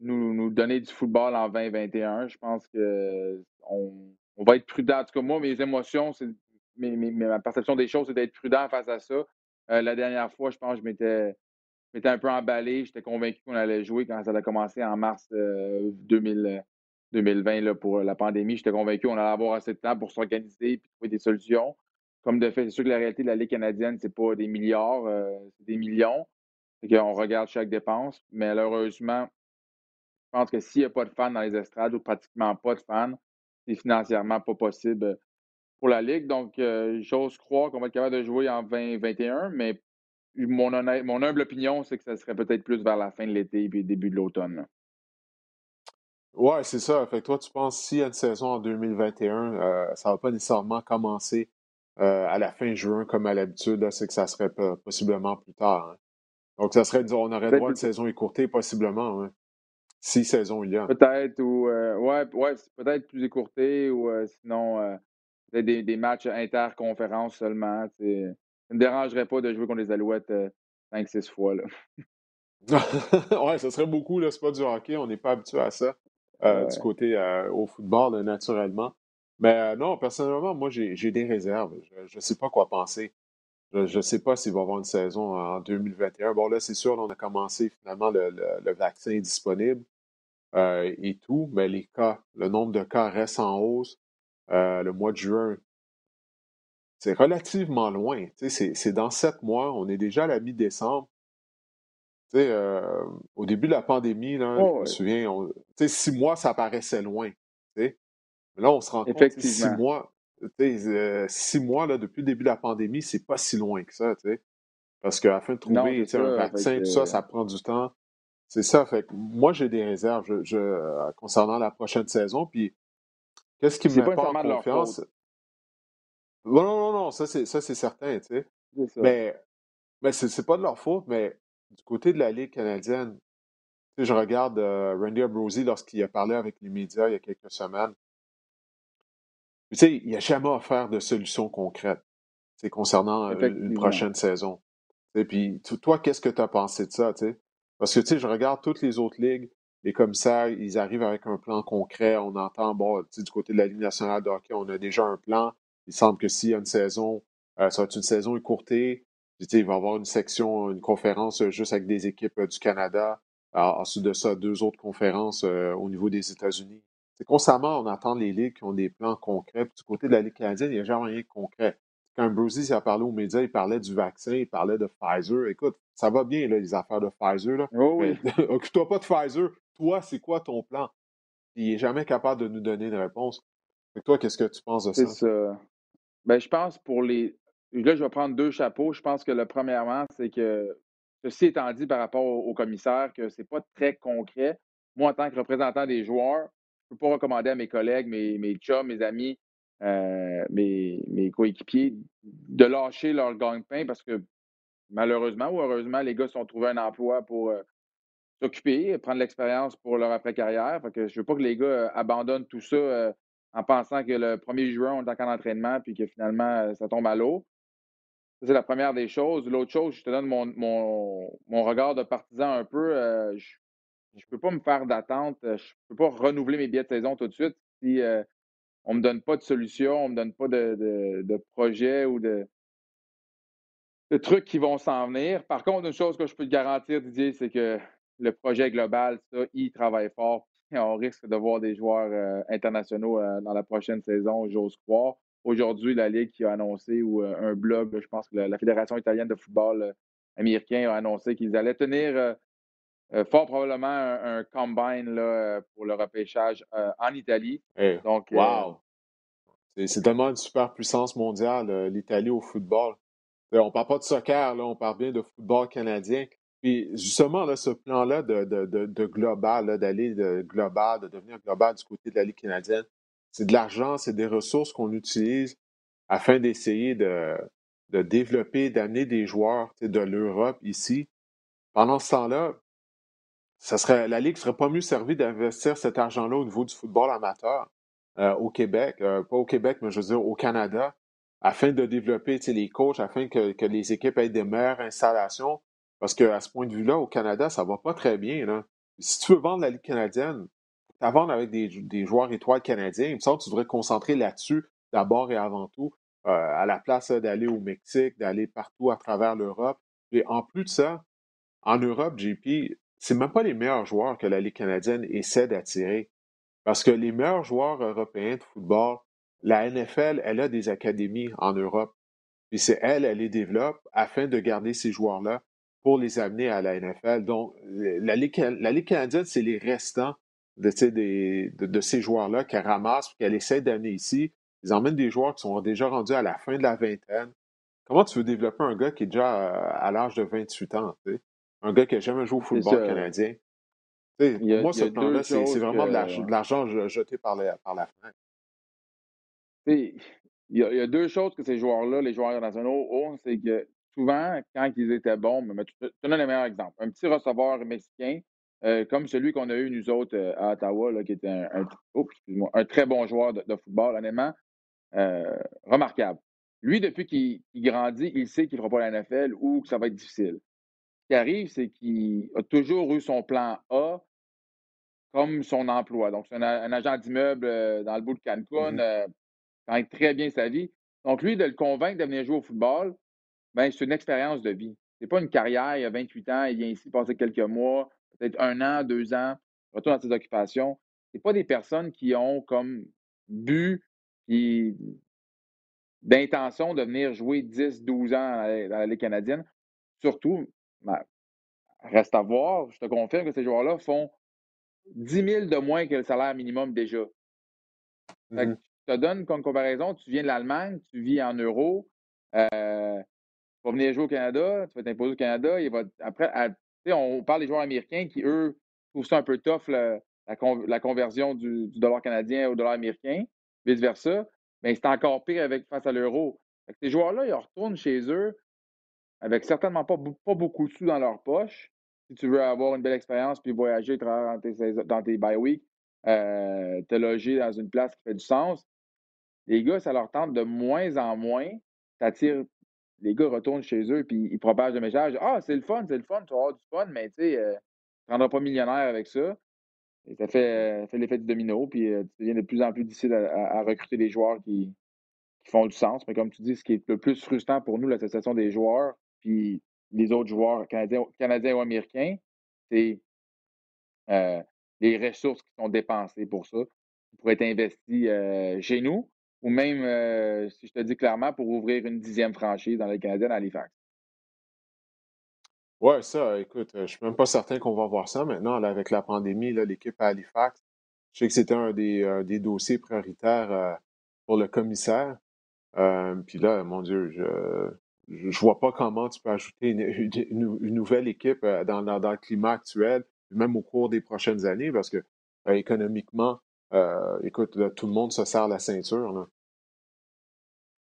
nous, donner du football en 2021. Je pense que on, on va être prudent. En tout cas, moi, mes émotions, ma perception des choses, c'est d'être prudent face à ça. La dernière fois, je pense que je m'étais, un peu emballé. J'étais convaincu qu'on allait jouer quand ça a commencé en mars euh, 2000, 2020 là, pour la pandémie. J'étais convaincu qu'on allait avoir assez de temps pour s'organiser et trouver des solutions. Comme de fait, c'est sûr que la réalité de la Ligue canadienne, c'est pas des milliards, euh, c'est des millions. Qu'on regarde chaque dépense. Mais malheureusement, je pense que s'il n'y a pas de fans dans les estrades ou pratiquement pas de fans, c'est financièrement pas possible pour la Ligue. Donc, euh, j'ose croire qu'on va être capable de jouer en 2021, mais mon, mon humble opinion, c'est que ça serait peut-être plus vers la fin de l'été et début de l'automne. Ouais, c'est ça. Fait que toi, tu penses s'il y a une saison en 2021, euh, ça va pas nécessairement commencer euh, à la fin juin comme à l'habitude. C'est que ça serait pas- possiblement plus tard. hein. Donc, ça serait, disons, on aurait Peut-être droit à une saison écourtée, possiblement. hein. Si saison il y a. Peut-être, ou euh, ouais, ouais, peut-être plus écourté, ou euh, sinon euh, peut-être des, des matchs interconférences seulement. Ça ne me dérangerait pas de jouer contre les Alouettes 5-6 fois. Là. ouais, ça serait beaucoup, là. C'est pas du hockey, on n'est pas habitué à ça Ouais. du côté euh, au football, là, naturellement. Mais euh, non, personnellement, moi, j'ai des réserves. Je ne sais pas quoi penser. Je ne sais pas s'il va y avoir une saison en 2021. Bon, là, c'est sûr, on a commencé finalement, le, le- le vaccin est disponible euh, et tout, mais les cas, le nombre de cas reste en hausse. Euh, le mois de juin, c'est relativement loin. C'est dans sept mois. On est déjà à la mi-décembre. Euh, au début de la pandémie, là, je Oh, me ouais. souviens, on- six mois, ça paraissait loin. Mais là, on se rend compte, sais, six mois, euh, six mois là, depuis le début de la pandémie, c'est pas si loin que ça. tu sais. Parce qu'afin de trouver un vaccin, que, tout ça, ça prend du temps. C'est ça. Fait que moi, j'ai des réserves je, je- euh, concernant la prochaine saison. Puis, qu'est-ce qui me met pas en confiance? Non, non, non, non, ça, c'est certain. Mais, mais c'est pas de leur faute, mais du côté de la Ligue canadienne, tu sais, je regarde euh, Randy Ambrosie lorsqu'il a parlé avec les médias il y a quelques semaines. Tu sais, il n'a jamais offert de solution concrète concernant euh, une prochaine saison. Et puis, toi, qu'est-ce que tu as pensé de ça? tu sais? Parce que tu sais, je regarde toutes les autres ligues, les commissaires, ils arrivent avec un plan concret. On entend, bon, tu sais, du côté de la Ligue nationale de hockey, on a déjà un plan. Il semble que s'il y a une saison, euh, ça va être une saison écourtée. Puis, tu sais, il va y avoir une section, une conférence euh, juste avec des équipes euh, du Canada. Alors, ensuite de ça, deux autres conférences euh, au niveau des États-Unis. C'est constamment, on entend les ligues qui ont des plans concrets. Puis, du côté de la Ligue canadienne, il n'y a jamais rien de concret. Quand Bruce a parlé aux médias, il parlait du vaccin, il parlait de Pfizer. Écoute, ça va bien, là, les affaires de Pfizer. Là. Oh oui. occupe-toi pas de Pfizer. Toi, c'est quoi ton plan? Il n'est jamais capable de nous donner une réponse. Que toi, qu'est-ce que tu penses de C'est ça? ça. Ben, je pense pour les. Là, je vais prendre deux chapeaux. Je pense que le premièrement, c'est que, ceci étant dit par rapport au, commissaire, que c'est pas très concret. Moi, en tant que représentant des joueurs, je peux pas recommander à mes collègues, mes, mes chums, mes amis, euh, mes, mes coéquipiers de lâcher leur gagne-pain parce que malheureusement ou heureusement, les gars se sont trouvés un emploi pour, euh, s'occuper, prendre l'expérience pour leur après-carrière. je ne veux pas que les gars abandonnent tout ça en pensant que le 1er juin, on est en camp d'entraînement puis que finalement, ça tombe à l'eau. C'est la première des choses. L'autre chose, je te donne mon, regard de partisan un peu. je ne peux pas me faire d'attente. Je ne peux pas renouveler mes billets de saison tout de suite si on ne me donne pas de solution, on ne me donne pas de, projet ou de, de trucs qui vont s'en venir. Par contre, une chose que je peux te garantir, Didier, c'est que le projet global, ça, il travaille fort. On risque de voir des joueurs euh, internationaux euh, dans la prochaine saison, j'ose croire. Aujourd'hui, la Ligue qui a annoncé, ou euh, un blog, je pense que la, Fédération italienne de football américain a annoncé qu'ils allaient tenir fort probablement un, combine là, pour le repêchage en Italie. Eh, Donc, wow! C'est tellement une super puissance mondiale, l'Italie au football. On ne parle pas de soccer, là, on parle bien de football canadien. Puis justement, là, ce plan-là de, de, global, d'aller de global, de devenir global du côté de la Ligue canadienne, c'est de l'argent, c'est des ressources qu'on utilise afin d'essayer de, développer, d'amener des joueurs de l'Europe ici. Pendant ce temps-là, ça serait, la Ligue ne serait pas mieux servie d'investir cet argent-là au niveau du football amateur euh, au Québec, euh, pas au Québec, mais je veux dire au Canada, afin de développer les coachs, afin que, les équipes aient des meilleures installations, parce qu'à ce point de vue-là, au Canada, ça va pas très bien. Si tu veux vendre la Ligue canadienne, vendre avec des, joueurs étoiles canadiens, il me semble que tu devrais te concentrer là-dessus d'abord et avant tout, euh, à la place d'aller au Mexique, d'aller partout à travers l'Europe. Et en plus de ça, en Europe, JP, c'est même pas les meilleurs joueurs que la Ligue canadienne essaie d'attirer. Parce que les meilleurs joueurs européens de football, la NFL, elle a des académies en Europe. Puis c'est elle, elle les développe afin de garder ces joueurs-là pour les amener à la NFL. Donc, la Ligue canadienne, c'est les restants de, de, ces joueurs-là qu'elle ramasse, qu'elle essaie d'amener ici. Ils emmènent des joueurs qui sont déjà rendus à la fin de la vingtaine. Comment tu veux développer un gars qui est déjà à, l'âge de 28 ans? Un gars qui n'a jamais joué au football canadien? moi, ce plan-là, c'est vraiment de l'argent jeté par, par la fenêtre. Il y, a, deux choses que ces joueurs-là, les joueurs internationaux, ont, c'est que souvent, quand ils étaient bons, mais tu te donnes le meilleur exemple. Un petit receveur mexicain, euh, comme celui qu'on a eu, nous autres, euh, à Ottawa, là, qui était un, un, très bon joueur de, football, honnêtement, euh, remarquable. Lui, depuis qu'il grandit, il sait qu'il ne fera pas la NFL ou que ça va être difficile. Ce qui arrive, c'est qu'il a toujours eu son plan A comme son emploi. Donc, c'est un, agent d'immeuble dans le bout de Cancun, mmh gagne très bien sa vie. Donc, lui, de le convaincre de venir jouer au football, ben, c'est une expérience de vie. Ce n'est pas une carrière, il a 28 ans, il vient ici passer quelques mois, peut-être un an, deux ans, retourne à ses occupations. Ce pas des personnes qui ont comme but qui d'intention de venir jouer 10, 12 ans dans la, Ligue canadienne. Surtout, ben, reste à voir, je te confirme que ces joueurs-là font 10 000 de moins que le salaire minimum déjà. Mmh je te donne comme comparaison, tu viens de l'Allemagne, tu vis en euros, euh, tu vas venir jouer au Canada, tu vas t'imposer au Canada, il va, après, on parle des joueurs américains qui, eux, trouvent ça un peu tough, la, conversion du, dollar canadien au dollar américain, vice-versa, mais c'est encore pire avec, face à l'euro. Ces joueurs-là, ils retournent chez eux avec certainement pas, beaucoup de sous dans leur poche. Si tu veux avoir une belle expérience puis voyager dans tes, dans tes bye weeks, euh, te loger dans une place qui fait du sens, les gars, ça leur tente de moins en moins. Ça tire, les gars retournent chez eux puis ils propagent le message Ah, c'est le fun, c'est le fun, tu vas avoir du fun, mais tu sais, euh, tu ne rendras pas millionnaire avec ça. ça fait, fait l'effet du domino, puis euh, tu deviens de plus en plus difficile à, recruter des joueurs qui, font du sens. Mais comme tu dis, ce qui est le plus frustrant pour nous, l'association des joueurs, puis les autres joueurs canadiens, canadiens ou américains, c'est euh, les ressources qui sont dépensées pour ça, qui pourraient être investies chez nous, ou même, euh, si je te dis clairement, pour ouvrir une dixième franchise dans les Canadiens à Halifax. Oui, ça, écoute, euh, je ne suis même pas certain qu'on va voir ça maintenant. avec la pandémie, l'équipe à Halifax, je sais que c'était un des, dossiers prioritaires euh, pour le commissaire. Puis là, mon Dieu, je ne vois pas comment tu peux ajouter une, nouvelle équipe dans, dans, le climat actuel, même au cours des prochaines années, parce que économiquement, écoute, tout le monde se serre la ceinture. Là.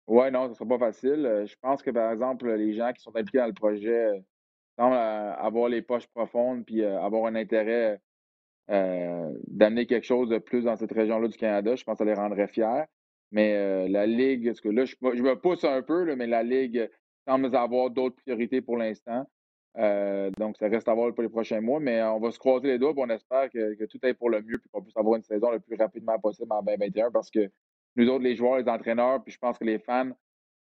Oui, non, ce ne sera pas facile. Euh, je pense que, par exemple, les gens qui sont impliqués dans le projet semble avoir les poches profondes puis avoir un intérêt d'amener quelque chose de plus dans cette région-là du Canada. Je pense que ça les rendrait fiers. Mais la Ligue, que là, je, me pousse un peu, mais la Ligue semble avoir d'autres priorités pour l'instant. Donc, ça reste à voir pour les prochains mois, mais on va se croiser les doigts et on espère que, tout aille pour le mieux et qu'on puisse avoir une saison le plus rapidement possible en 2021 parce que nous autres, les joueurs, les entraîneurs, puis je pense que les fans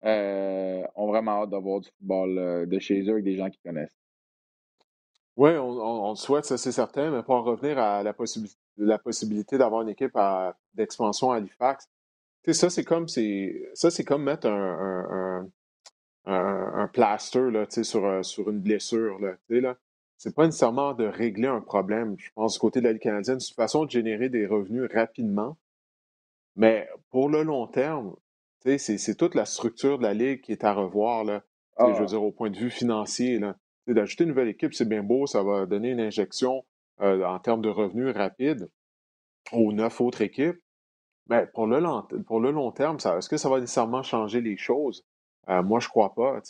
ont vraiment hâte d'avoir du football de chez eux avec des gens qui connaissent. Oui, on, le souhaite, ça c'est certain, mais pour en revenir à la, possibilité, d'avoir une équipe d'expansion à Halifax, ça c'est comme comme mettre un, plaster là, sur, euh, sur une blessure. Là, là. C'est pas nécessairement de régler un problème, je pense, du côté de la Ligue canadienne. C'est une façon de générer des revenus rapidement. Mais pour le long terme, c'est toute la structure de la Ligue qui est à revoir. Là, Je veux ah. dire, au point de vue financier. Là. D'ajouter une nouvelle équipe, c'est bien beau, ça va donner une injection euh, en termes de revenus rapides aux neuf autres équipes. Mais pour le long, pour le long terme, est-ce que ça va nécessairement changer les choses? Euh, moi, je crois pas,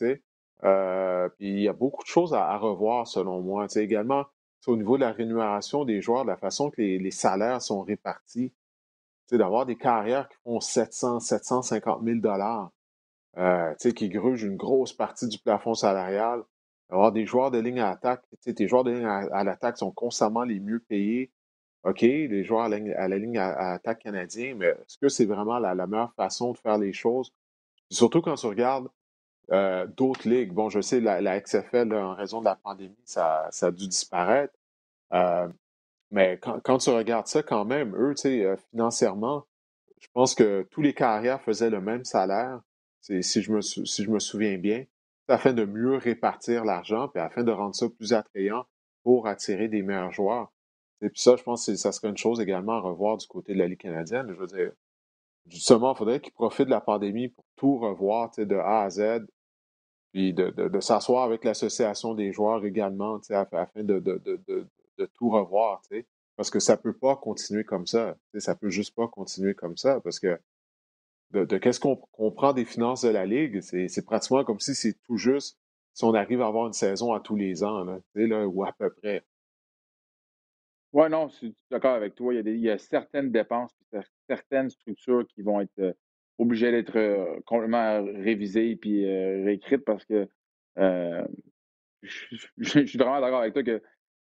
euh, puis il y a beaucoup de choses à, revoir, selon moi. Tu également, au niveau de la rémunération des joueurs, de la façon que les, salaires sont répartis. d'avoir des carrières qui font 700, 750 000 dollars, qui grugent une grosse partie du plafond salarial avoir des joueurs de ligne à attaque. tes joueurs de ligne à, l'attaque sont constamment les mieux payés. OK, les joueurs à la, ligne à, attaque canadien, mais est-ce que c'est vraiment la, meilleure façon de faire les choses? Surtout quand tu regardes euh, d'autres ligues. Bon, je sais, la, XFL, en raison de la pandémie, ça, a dû disparaître. Euh, mais quand, tu regardes ça, quand même, eux, euh, financièrement, je pense que tous les carrières faisaient le même salaire, si je me, si je me souviens bien afin de mieux répartir l'argent, puis afin de rendre ça plus attrayant pour attirer des meilleurs joueurs. Et puis ça, je pense que ça serait une chose également à revoir du côté de la Ligue canadienne. Je veux dire, justement, il faudrait qu'ils profitent de la pandémie pour tout revoir de A à Z, puis de, s'asseoir avec l'association des joueurs également, afin de, de, tout revoir. Parce que ça ne peut pas continuer comme ça. Ça ne peut juste pas continuer comme ça. Parce que de, qu'est-ce qu'on comprend des finances de la Ligue, c'est pratiquement comme si c'est tout juste si on arrive à avoir une saison à tous les ans, ou à peu près. Oui, non, je suis d'accord avec toi. Il y, a certaines dépenses, certaines structures qui vont être euh, obligées d'être euh, complètement révisées et euh, réécrites parce que je, suis vraiment d'accord avec toi que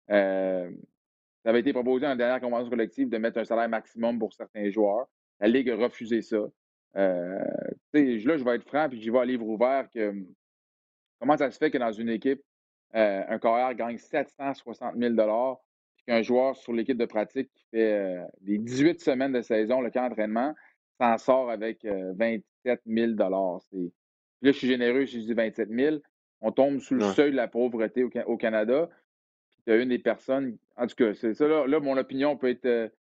ça avait été proposé dans la dernière convention collective de mettre un salaire maximum pour certains joueurs. La Ligue a refusé ça. Euh, là, je vais être franc, puis j'y vais à livre ouvert que hum, comment ça se fait que dans une équipe, euh, un carrière gagne 760 000 puis qu'un joueur sur l'équipe de pratique qui fait euh, des 18 semaines de saison, le camp d'entraînement, s'en sort avec 27 000 Là, je suis généreux, je dis 27 000 On tombe sous le seuil de la pauvreté au, Canada. Puis tu as une des personnes, en tout cas, c'est ça, là, mon opinion peut être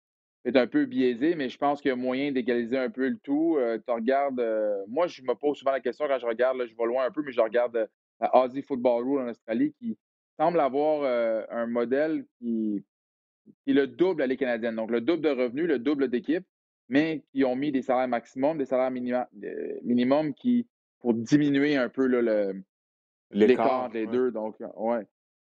un peu biaisé, mais je pense qu'il y a moyen d'égaliser un peu le tout. Euh, tu regardes, euh, moi, je me pose souvent la question quand je regarde, là, je vais loin un peu, mais je regarde euh, la Aussie Football Rule en Australie qui semble avoir un modèle qui, est le double de la Ligue canadienne. Donc, le double de revenus, le double d'équipes, mais qui ont mis des salaires maximum, des salaires minimum qui, pour diminuer un peu l'écart entre les deux. Donc, ouais.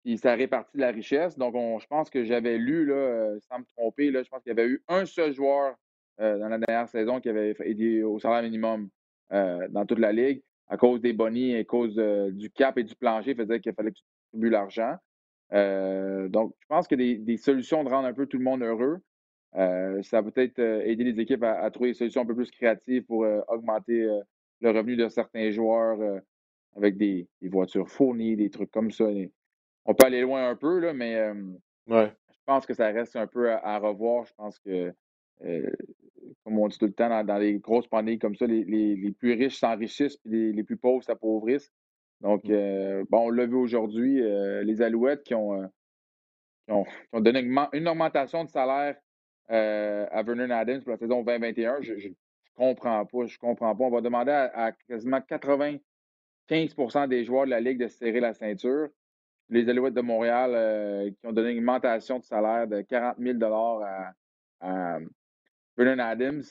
Puis ça répartit la richesse. Donc, je pense que j'avais lu, là, euh, sans me tromper, là, je pense qu'il y avait eu un seul joueur euh, dans la dernière saison qui avait aidé au salaire minimum euh, dans toute la ligue à cause des bonnies, à cause du cap et du plancher, faisait qu'il fallait que tu distribues l'argent. Donc, je pense que des, des, solutions de rendre un peu tout le monde heureux. ça va peut-être aider les équipes à, trouver des solutions un peu plus créatives pour augmenter le revenu de certains joueurs avec des, des, voitures fournies, des trucs comme ça on peut aller loin un peu, là, mais je pense que ça reste un peu à, revoir. Je pense que, comme on dit tout le temps, dans, les grosses pandémies comme ça, les, plus riches s'enrichissent et les, plus pauvres s'appauvrissent. Donc, mmh. bon, on l'a vu aujourd'hui, les Alouettes qui ont, ont, donné une, augmentation de salaire à Vernon Adams pour la saison 2021. Je, ne comprends pas, je comprends pas. On va demander à, à quasiment 95% des joueurs de la Ligue de serrer la ceinture les Alouettes de Montréal euh, qui ont donné une augmentation de salaire de 40 000 à, à Vernon Adams.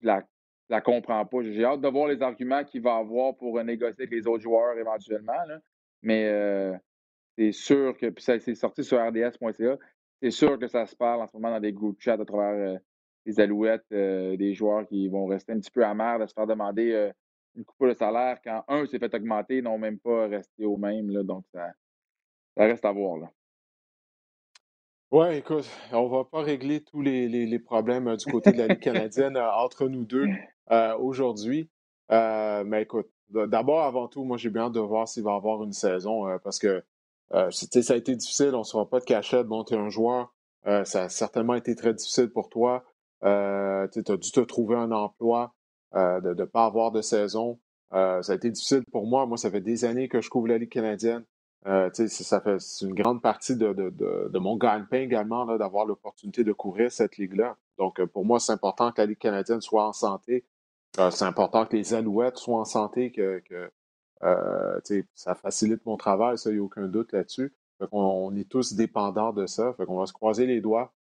Je la, la comprends pas. J'ai hâte de voir les arguments qu'il va avoir pour négocier avec les autres joueurs éventuellement. Mais euh, c'est sûr que, puis ça s'est sorti sur rds.ca, c'est sûr que ça se parle en ce moment dans des groupes chat à travers les alouettes, des joueurs qui vont rester un petit peu amers de se faire demander une coupe de salaire quand un s'est fait augmenter, n'ont même pas resté au même. Là, donc, ça, ça reste à voir. Là. Oui, écoute, on ne va pas régler tous les, les, problèmes du côté de la Ligue canadienne entre nous deux aujourd'hui. mais écoute, d'abord, avant tout, moi, j'ai bien hâte de voir s'il va avoir une saison parce que ça a été difficile. On ne sera pas de cachette. Bon, tu es un joueur. ça a certainement été très difficile pour toi. tu as dû te trouver un emploi. Euh, de ne pas avoir de saison. Euh, ça a été difficile pour moi. Moi, ça fait des années que je couvre la Ligue canadienne. Euh, ça fait une grande partie de, de, de, mon gagne-pain également d'avoir l'opportunité de couvrir cette ligue-là. Donc, pour moi, c'est important que la Ligue canadienne soit en santé. C'est important que les Alouettes soient en santé, que, que ça facilite mon travail, ça, il n'y a aucun doute là-dessus. On, est tous dépendants de ça. Qu'on va se croiser les doigts,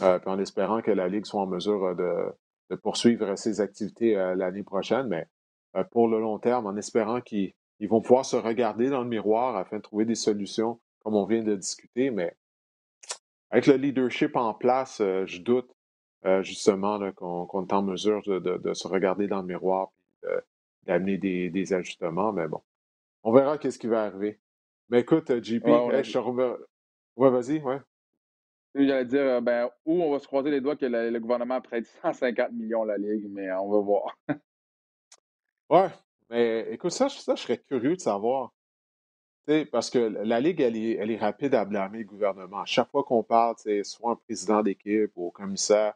en espérant que la Ligue soit en mesure de, poursuivre ses activités euh, l'année prochaine, mais euh, pour le long terme, en espérant qu'ils vont pouvoir se regarder dans le miroir afin de trouver des solutions, comme on vient de discuter. Mais avec le leadership en place, euh, je doute justement qu'on est en mesure de, se regarder dans le miroir et d'amener des, ajustements. Mais bon, on verra qu'est-ce qui va arriver. Mais écoute, JP, je te Ouais, vas-y, ouais. J'allais dire, euh, ben, où on va se croiser les doigts que le, gouvernement prête 150 millions à la Ligue, mais on va voir. ouais, mais écoute, ça, ça, je serais curieux de savoir. parce que la Ligue, elle est, elle est, rapide à blâmer le gouvernement. À chaque fois qu'on parle, soit un président d'équipe ou un commissaire,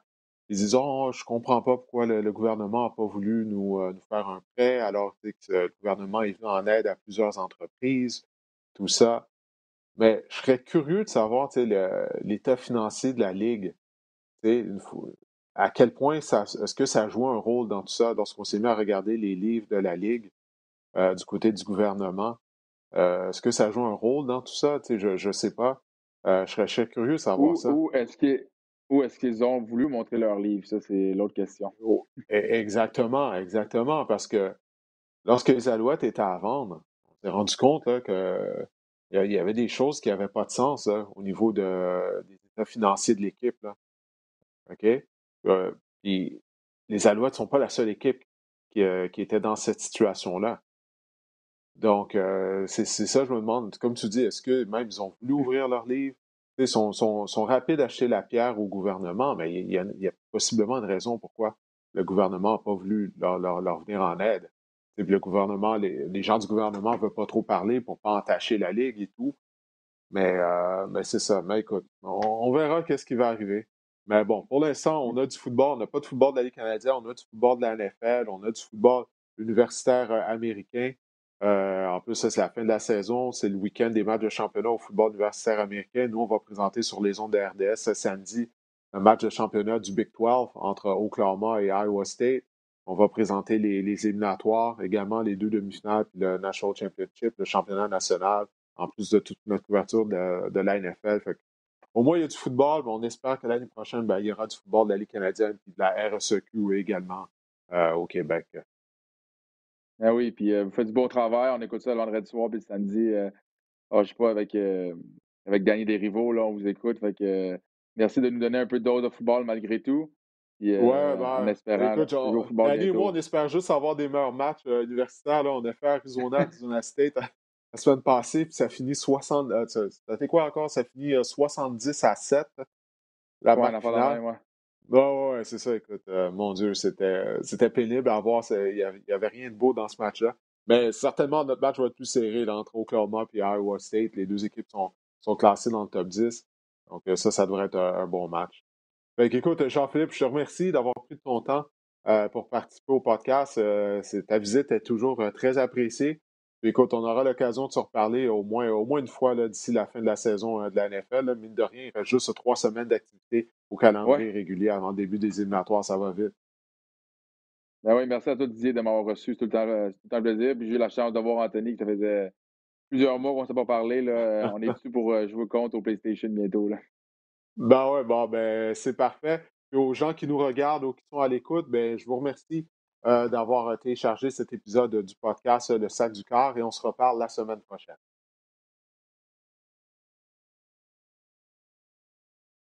ils disent Oh, je comprends pas pourquoi le, gouvernement n'a pas voulu nous, euh, nous, faire un prêt alors que le gouvernement est venu en aide à plusieurs entreprises, tout ça. Mais je serais curieux de savoir l'état financier de la Ligue. À quel point ça, est-ce que ça joue un rôle dans tout ça? Lorsqu'on s'est mis à regarder les livres de la Ligue euh, du côté du gouvernement? Euh, est-ce que ça joue un rôle dans tout ça? je ne sais pas. Euh, je, serais, curieux de savoir ça. Est-ce qu'ils ont voulu montrer leur livre? Ça, c'est l'autre question. Oh, e, exactement, exactement. Parce que lorsque les Alouettes étaient à vendre, on s'est rendu compte que il y avait des choses qui n'avaient pas de sens au niveau de, des états financiers de l'équipe. OK? Euh, les Alouettes ne sont pas la seule équipe qui, euh, était dans cette situation-là. Donc, euh, c'est ça, je me demande, comme tu dis, est-ce que même ils ont voulu ouvrir leur livre? Sont, sont, sont, rapides à acheter la pierre au gouvernement, mais il y, a, possiblement une raison pourquoi le gouvernement n'a pas voulu leur, leur, venir en aide le gouvernement, les, gens du gouvernement ne veulent pas trop parler pour ne pas entacher la Ligue et tout. Mais, euh, mais c'est ça. Mais écoute, on, verra qu'est-ce qui va arriver. Mais bon, pour l'instant, on a du football. On n'a pas de football de la Ligue canadienne, on a du football de la NFL, on a du football universitaire euh, américain. Euh, en plus, c'est la fin de la saison. C'est le week-end des matchs de championnat au football universitaire américain. Nous, on va présenter sur les ondes de RDS ce samedi un match de championnat du Big 12 entre Oklahoma et Iowa State. On va présenter les, éliminatoires, également les deux demi-finales, puis le National Championship, le championnat national, en plus de toute notre couverture de, de la NFL. au moins, il y a du football, mais on espère que l'année prochaine, ben, il y aura du football de la Ligue canadienne et de la RSEQ également euh, au Québec. Ah oui, puis euh, vous faites du beau travail. On écoute ça le vendredi soir, puis le samedi, euh, oh, je sais pas, avec, avec Danny Desrivaux, là, on vous écoute. Fait que, merci de nous donner un peu d'eau de football malgré tout ouais, euh, ben, en espérant. Écoute, genre, moi, on espère juste avoir des meilleurs matchs euh, universitaires. Là. On a fait Arizona, Arizona State la semaine passée, puis ça finit 60. Euh, ça fait quoi encore? Ça finit 70 à 7. La ouais, finale. ouais. Ouais, ouais, c'est ça. Écoute, mon Dieu, c'était pénible à voir. Il n'y avait, rien de beau dans ce match-là. Mais certainement, notre match va être plus serré là, entre Oklahoma et Iowa State. Les deux équipes sont, sont classées dans le top 10. Donc, ça, ça devrait être un bon match. Fait écoute, Jean-Philippe, je te remercie d'avoir pris ton temps euh, pour participer au podcast. Euh, ta visite est toujours euh, très appréciée. Écoute, on aura l'occasion de se reparler au moins, au moins une fois d'ici la fin de la saison de la NFL. Mine de rien, il reste juste trois semaines d'activité au calendrier régulier avant le début des éliminatoires. Ça va vite. Ben oui, merci à toi, Didier, de m'avoir reçu. C'est tout, le temps, un plaisir. j'ai eu la chance de voir Anthony, qui ça faisait plusieurs mois qu'on ne s'est pas parlé. Là. on est ici pour jouer contre au PlayStation bientôt. Là. Ben ouais, bon, ben c'est parfait. Et aux gens qui nous regardent ou qui sont à l'écoute, ben, je vous remercie euh, d'avoir téléchargé cet épisode du podcast Le Sac du Corps et on se reparle la semaine prochaine.